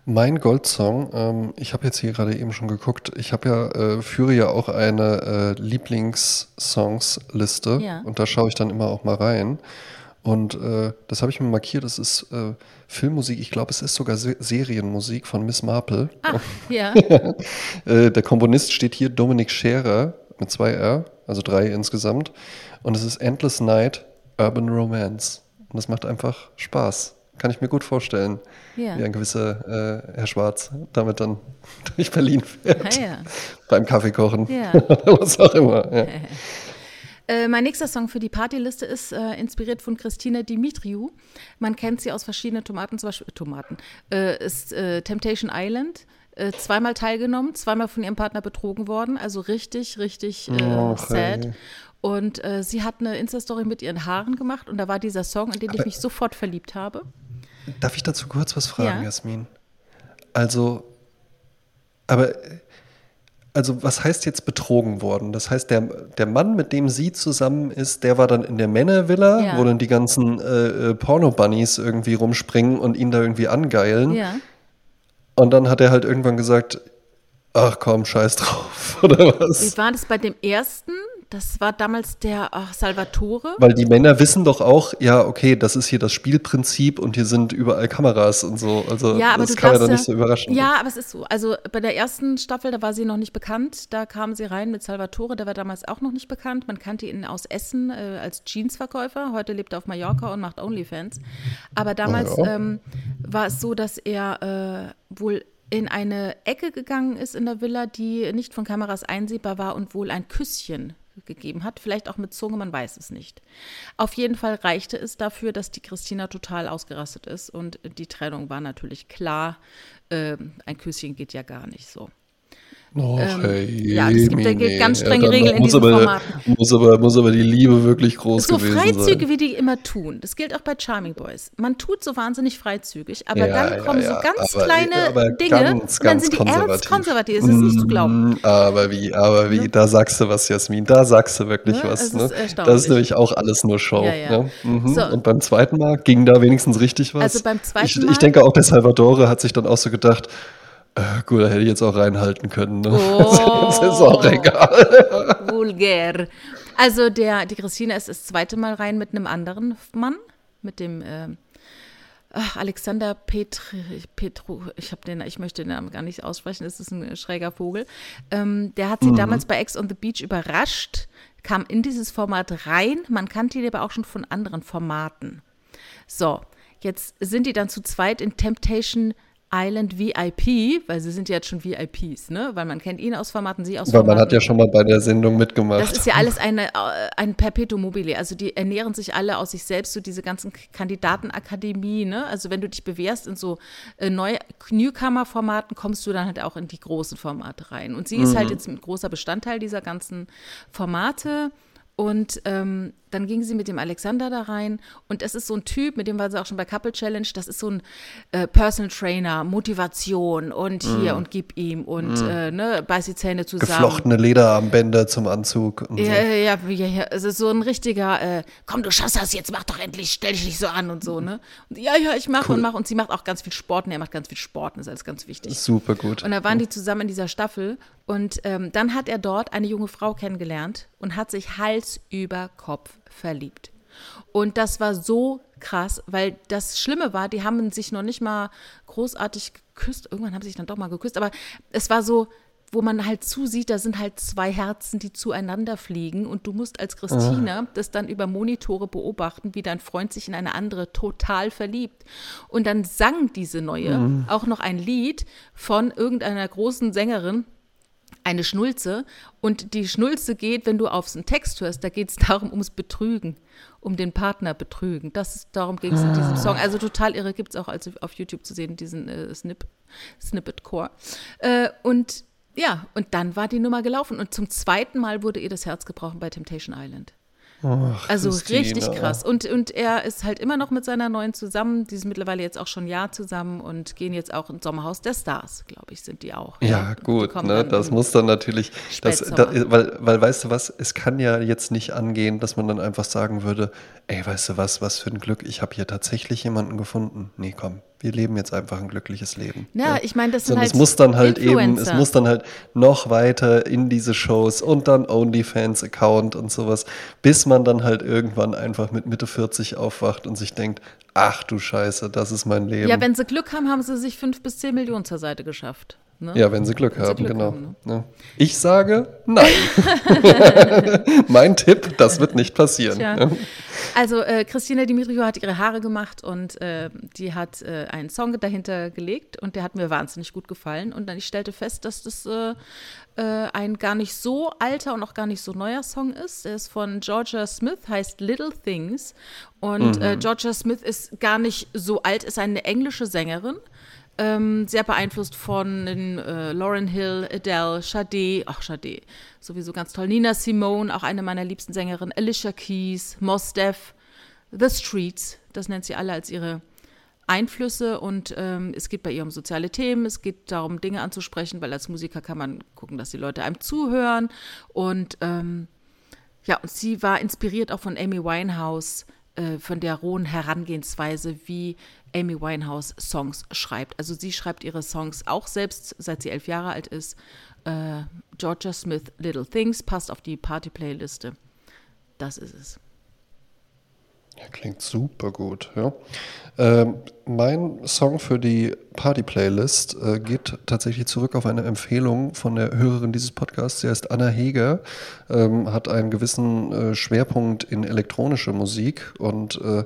Mein Goldsong, ähm, ich habe jetzt hier gerade eben schon geguckt, ich habe ja, äh, führe ja auch eine äh, Lieblingssongs-Liste Ja. und da schaue ich dann immer auch mal rein. Und äh, das habe ich mir markiert. Das ist äh, Filmmusik. Ich glaube, es ist sogar Se Serienmusik von Miss Marple. Ah, ja. äh, der Komponist steht hier Dominik Scherer mit zwei R, also drei insgesamt. Und es ist Endless Night Urban Romance. Und das macht einfach Spaß. Kann ich mir gut vorstellen, Ja. wie ein gewisser äh, Herr Schwarz damit dann durch Berlin fährt. Ah, ja. Beim Kaffeekochen. Ja. Was auch immer. Ja. Äh, mein nächster Song für die Partyliste ist äh, inspiriert von Christina Dimitriou. Man kennt sie aus verschiedenen Tomaten, zum Beispiel Tomaten. Äh, ist äh, Temptation Island. Äh, zweimal teilgenommen, zweimal von ihrem Partner betrogen worden. Also richtig, richtig äh, Och, sad. Und äh, sie hat eine Insta-Story mit ihren Haaren gemacht und da war dieser Song, in den ich mich sofort verliebt habe. Darf ich dazu kurz was fragen, Ja. Jasmin? Also, aber, also was heißt jetzt betrogen worden? Das heißt, der, der Mann, mit dem sie zusammen ist, der war dann in der Männervilla, Ja. wo dann die ganzen äh, äh, Porno-Bunnies irgendwie rumspringen und ihn da irgendwie angeilen. Ja. Und dann hat er halt irgendwann gesagt, ach komm, scheiß drauf, oder was? Wie war das bei dem ersten? Das war damals der ach, Salvatore. Weil die Männer wissen doch auch, ja, okay, das ist hier das Spielprinzip und hier sind überall Kameras und so. Also Ja, aber das kann ja nicht so überraschen. Ja, aber es ist so. Also bei der ersten Staffel, da war sie noch nicht bekannt. Da kam sie rein mit Salvatore, der war damals auch noch nicht bekannt. Man kannte ihn aus Essen äh, als Jeansverkäufer. Heute lebt er auf Mallorca und macht Onlyfans. Aber damals Ja. ähm, war es so, dass er äh, wohl in eine Ecke gegangen ist in der Villa, die nicht von Kameras einsehbar war und wohl ein Küsschen gegeben hat. Vielleicht auch mit Zunge, man weiß es nicht. Auf jeden Fall reichte es dafür, dass die Christina total ausgerastet ist und die Trennung war natürlich klar. Ähm, ein Küsschen geht ja gar nicht so. Och, Ähm, hey, ja, das gibt- da gilt ganz strenge dann Regeln in muss diesen aber, Formaten. Muss aber, muss aber die Liebe wirklich groß So gewesen Freizüge, sein. wie die immer tun. Das gilt auch bei Charming Boys. Man tut so wahnsinnig freizügig, aber Ja, dann ja, kommen ja, so ganz aber- kleine Dinge ganz, und dann ganz sind die ernst konservativ. konservativ. Es ist nicht zu glauben. Mm, Aber wie, aber wie, da sagst du was, Jasmin, da sagst du wirklich Ne, was. es Ne? ist Das erstaunlich. ist nämlich auch alles nur Show. Ja, ja. Ne? Mhm. So. Und beim zweiten Mal ging da wenigstens richtig was. Also beim zweiten ich, Mal- Ich denke auch, der Salvatore hat sich dann auch so gedacht, gut, da hätte ich jetzt auch reinhalten können. Ne? Oh. das ist auch egal. Vulgär. Also der, die Christina ist das zweite Mal rein mit einem anderen Mann, mit dem äh, Alexander Petri, Petru, ich habe den, ich möchte den Namen gar nicht aussprechen, das ist ein schräger Vogel. Ähm, der hat sie damals bei Ex on the Beach überrascht, kam in dieses Format rein. Man kannte ihn aber auch schon von anderen Formaten. So, jetzt sind die dann zu zweit in Temptation Island VIP, weil sie sind ja jetzt schon VIPs, ne? Weil man kennt ihn aus Formaten, sie aus Formaten. man hat ja schon mal bei der Sendung mitgemacht. Das ist ja alles eine, äh, ein Perpetuum mobile. Also die ernähren sich alle aus sich selbst, so diese ganzen Kandidatenakademie. Ne? Also wenn du dich bewährst in so äh, neue Newcomer-Formaten, kommst du dann halt auch in die großen Formate rein. Und sie ist halt jetzt ein großer Bestandteil dieser ganzen Formate. Und ähm, dann ging sie mit dem Alexander da rein. Und das ist so ein Typ, mit dem war sie auch schon bei Couple Challenge. Das ist so ein äh, Personal Trainer, Motivation und hier und gib ihm und äh, ne, beiß die Zähne zusammen. Geflochtene Lederarmbänder zum Anzug. Ja, so. ja, ja, ja, ja, also so ein richtiger, äh, komm, du schaffst das jetzt, mach doch endlich, stell dich nicht so an und so, ne? Und, ja, ja, ich mache und mache. Und sie macht auch ganz viel Sport und er macht ganz viel Sport, und das ist alles ganz wichtig. Super gut. Und da waren die zusammen in dieser Staffel und ähm, dann hat er dort eine junge Frau kennengelernt und hat sich Hals über Kopf verliebt. Und das war so krass, weil das Schlimme war, die haben sich noch nicht mal großartig geküsst. Irgendwann haben sie sich dann doch mal geküsst, aber es war so, wo man halt zusieht, da sind halt zwei Herzen, die zueinander fliegen und du musst als Christina das dann über Monitore beobachten, wie dein Freund sich in eine andere total verliebt. Und dann sang diese neue auch noch ein Lied von irgendeiner großen Sängerin, eine Schnulze. Und die Schnulze geht, wenn du auf einen Text hörst, da geht es darum, ums Betrügen, um den Partner betrügen. Das ist, darum ging es in diesem Song. Also total irre, gibt es auch also auf YouTube zu sehen, diesen äh, Snip, Snippet-Core. Äh, und ja, und dann war die Nummer gelaufen. Und zum zweiten Mal wurde ihr das Herz gebrochen bei Temptation Island. Ach, Also Christina. richtig krass. Und, und er ist halt immer noch mit seiner neuen zusammen. Die sind mittlerweile jetzt auch schon ein Jahr zusammen und gehen jetzt auch ins Sommerhaus der Stars, glaube ich, sind die auch. Ja, Und gut, ne? das muss dann natürlich, das, da, weil, weil weißt du was, es kann ja jetzt nicht angehen, dass man dann einfach sagen würde, ey, weißt du was, was für ein Glück, ich habe hier tatsächlich jemanden gefunden. Nee, komm, wir leben jetzt einfach ein glückliches Leben. Ja, ich meine, das sind Sondern halt es muss dann halt eben, es Influencer. muss dann halt noch weiter in diese Shows und dann OnlyFans-Account und sowas, bis man dann halt irgendwann einfach mit Mitte 40 aufwacht und sich denkt, ach du Scheiße, das ist mein Leben. Ja, wenn sie Glück haben, haben sie sich fünf bis zehn Millionen zur Seite geschafft. Ne? Ja, wenn sie Glück Wenn sie haben, Glück genau. haben, ne? Ich sage nein. mein Tipp, das wird nicht passieren. Tja. Ja. Also äh, Christina Dimitriou hat ihre Haare gemacht und äh, die hat äh, einen Song dahinter gelegt und der hat mir wahnsinnig gut gefallen. Und dann ich stellte fest, dass das äh, äh, ein gar nicht so alter und auch gar nicht so neuer Song ist. Er ist von Georgia Smith, heißt Little Things. Und äh, Georgia Smith ist gar nicht so alt, ist eine englische Sängerin. Ähm, sehr beeinflusst von äh, Lauren Hill, Adele, Sade, ach Sade, sowieso ganz toll. Nina Simone, auch eine meiner liebsten Sängerinnen, Alicia Keys, Mos Def, The Streets, das nennt sie alle als ihre Einflüsse. Und ähm, es geht bei ihr um soziale Themen, es geht darum, Dinge anzusprechen, weil als Musiker kann man gucken, dass die Leute einem zuhören. Und ähm, ja, und sie war inspiriert auch von Amy Winehouse, äh, von der rohen Herangehensweise, wie Amy Winehouse Songs schreibt. Also sie schreibt ihre Songs auch selbst, seit sie elf Jahre alt ist. Äh, Georgia Smith Little Things passt auf die Party-Playliste. Das ist es. Ja, klingt super gut. Ja. Ähm, mein Song für die Party-Playlist äh, geht tatsächlich zurück auf eine Empfehlung von der Hörerin dieses Podcasts. Sie heißt Anna Heger, ähm, hat einen gewissen äh, Schwerpunkt in elektronische Musik und äh,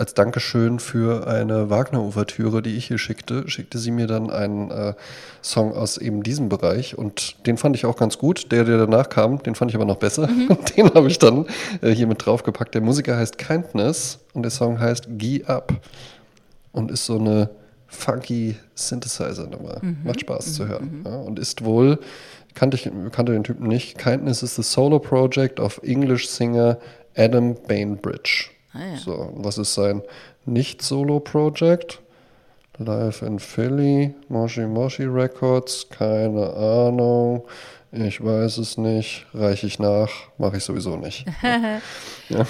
als Dankeschön für eine Wagner-Ouvertüre, die ich hier schickte, schickte sie mir dann einen äh, Song aus eben diesem Bereich und den fand ich auch ganz gut. Der, der danach kam, den fand ich aber noch besser. Den habe ich dann äh, hier mit draufgepackt. Der Musiker heißt Kindness und der Song heißt Gee Up und ist so eine funky Synthesizer-Nummer. Macht Spaß zu hören. Ja, und ist wohl, kannte ich kannte den Typen nicht, Kindness is the solo project of English singer Adam Bainbridge. Ah, ja. So, was ist sein Nicht-Solo-Project? Live in Philly, Moshi Moshi Records, keine Ahnung. Ich weiß es nicht. Reiche ich nach, mache ich sowieso nicht.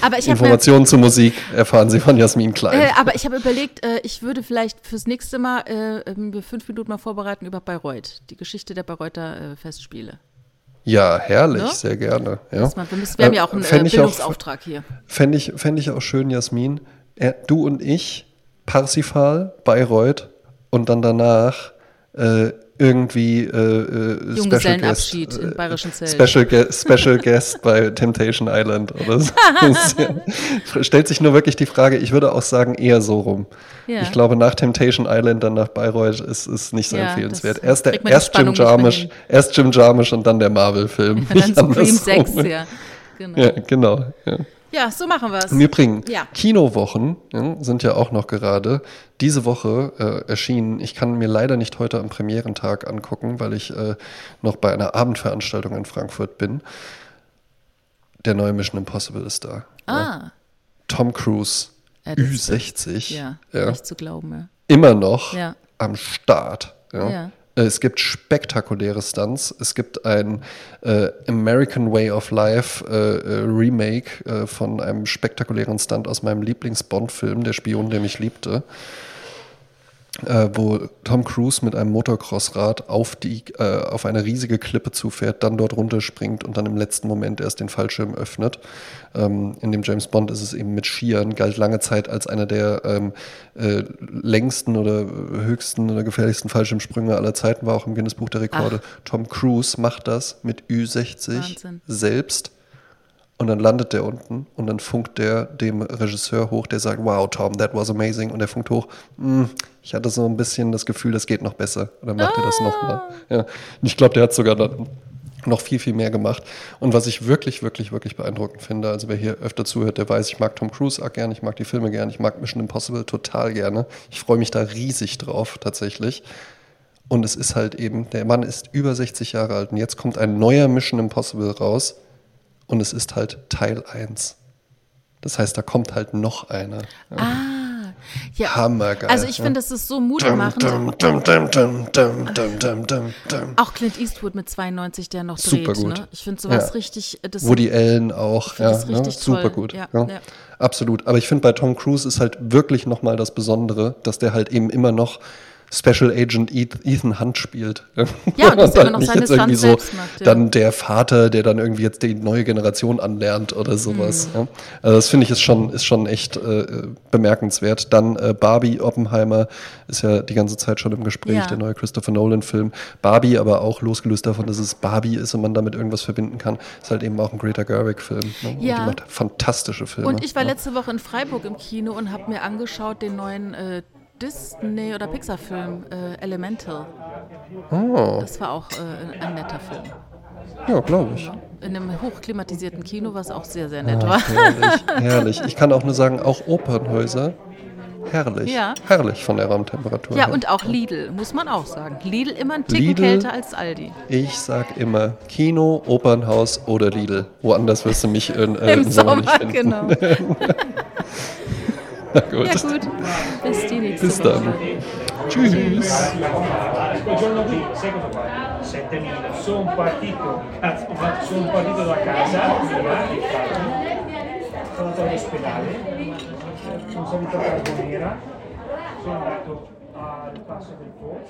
Aber ich mir Informationen zur Musik erfahren Sie von Jasmin Klein. Äh, aber ich habe überlegt, äh, ich würde vielleicht fürs nächste Mal äh, mir fünf Minuten mal vorbereiten über Bayreuth, die Geschichte der Bayreuther äh, Festspiele. Ja, herrlich, Ne? sehr gerne. Ja. Mal- Wir, müssen, wir haben ja auch einen äh, ich Bildungsauftrag hier. Fände ich, fänd ich auch schön, Jasmin. Er, du und ich, Parsifal, Bayreuth und dann danach äh, irgendwie äh, äh, Special Guest, Junggesellenabschied im bayerischen Zelt. Special, Ge Special Guest bei Temptation Island oder so. Ja- Stellt sich nur wirklich die Frage, ich würde auch sagen, eher so rum. Ja. Ich glaube, nach Temptation Island, dann nach Bayreuth ist, ist nicht so Ja, empfehlenswert. Erst, der, erst Jim Jarmusch, erst Jim Jarmusch und dann der Marvel-Film. Und dann Supreme andersrum. 6, ja. Genau. Ja, genau. Ja. Ja, so machen wir es. Im Übrigen, Ja. Kinowochen ja, sind ja auch noch gerade diese Woche äh, erschienen. Ich kann mir leider nicht heute am Premierentag angucken, weil ich äh, noch bei einer Abendveranstaltung in Frankfurt bin. Der neue Mission Impossible ist da. Ja. Ah, Tom Cruise, Ja, das- Ü60, ja, ja, nicht zu glauben, ja. immer noch Ja. am Start. Ja. Äh, Es gibt spektakuläre Stunts. Es gibt ein äh, American Way of Life äh, äh, Remake äh, von einem spektakulären Stunt aus meinem Lieblings-Bond-Film, Der Spion, der mich liebte. Äh, wo Tom Cruise mit einem Motocrossrad auf, die, äh, auf eine riesige Klippe zufährt, dann dort runterspringt und dann im letzten Moment erst den Fallschirm öffnet. Ähm, in dem James Bond ist es eben mit Skiern, galt lange Zeit als einer der ähm, äh, längsten oder höchsten oder gefährlichsten Fallschirmsprünge aller Zeiten, war auch im Guinness Buch der Rekorde. Tom Cruise macht das mit Ü60 Wahnsinn. selbst. Und dann landet der unten und dann funkt der dem Regisseur hoch, der sagt, wow, Tom, that was amazing. Und der funkt hoch, "Mm, ich hatte so ein bisschen das Gefühl, das geht noch besser. Und dann macht er das nochmal. Ja. Und ich glaube, der hat sogar dann noch viel, viel mehr gemacht. Und was ich wirklich, wirklich, wirklich beeindruckend finde, also wer hier öfter zuhört, der weiß, ich mag Tom Cruise auch gern, ich mag die Filme gern, ich mag Mission Impossible total gerne. Ich freue mich da riesig drauf, tatsächlich. Und es ist halt eben, der Mann ist über 60 Jahre alt und jetzt kommt ein neuer Mission Impossible raus und es ist halt Teil 1. Das heißt, da kommt halt noch einer. Ah, Ja. Hammergeil. Also ich finde, das ist so mutmachend. Auch Clint Eastwood mit 92, der noch dreht. Super gut. Ne? Ich finde sowas ja. richtig. Das Woody Allen auch. Ja, ne? Super gut. Ja, ja. Absolut. Aber ich finde, bei Tom Cruise ist halt wirklich nochmal das Besondere, dass der halt eben immer noch Special Agent Ethan Hunt spielt. Ja, und das immer noch seine irgendwie so macht, ja. dann der Vater, der dann irgendwie jetzt die neue Generation anlernt oder sowas. Mhm. Ja. Also das finde ich ist schon, ist schon echt äh, bemerkenswert. Dann äh, Barbie Oppenheimer ist ja die ganze Zeit schon im Gespräch, ja. der neue Christopher Nolan-Film. Barbie, aber auch losgelöst davon, dass es Barbie ist und man damit irgendwas verbinden kann, ist halt eben auch ein Greta Gerwig-Film. Ne? Ja. Und die macht fantastische Filme. Und ich war letzte Woche in Freiburg im Kino und habe mir angeschaut den neuen äh, Disney- oder Pixar-Film äh, Elemental. Oh. Das war auch äh, ein netter Film. Ja, glaube ich. In einem hochklimatisierten Kino, was auch sehr, sehr nett ah, war. Herrlich, herrlich. Ich kann auch nur sagen, auch Opernhäuser. Herrlich. Ja. Herrlich von der Raumtemperatur. Ja, her. und auch Lidl, muss man auch sagen. Lidl immer ein Ticken Lidl, kälter als Aldi. Ich sag immer Kino, Opernhaus oder Lidl. Woanders wirst du mich äh, im, im Sommer, Sommer nicht finden. Genau. Na gut. Ja, gut. Bis die nächste Bis dann. Tschüss. Quel giorno qui, sai cosa fa? 7000. Sono partito, sono partito da casa, sono andato all'ospedale, sono salito a Carbonera, sono andato al passo del Po.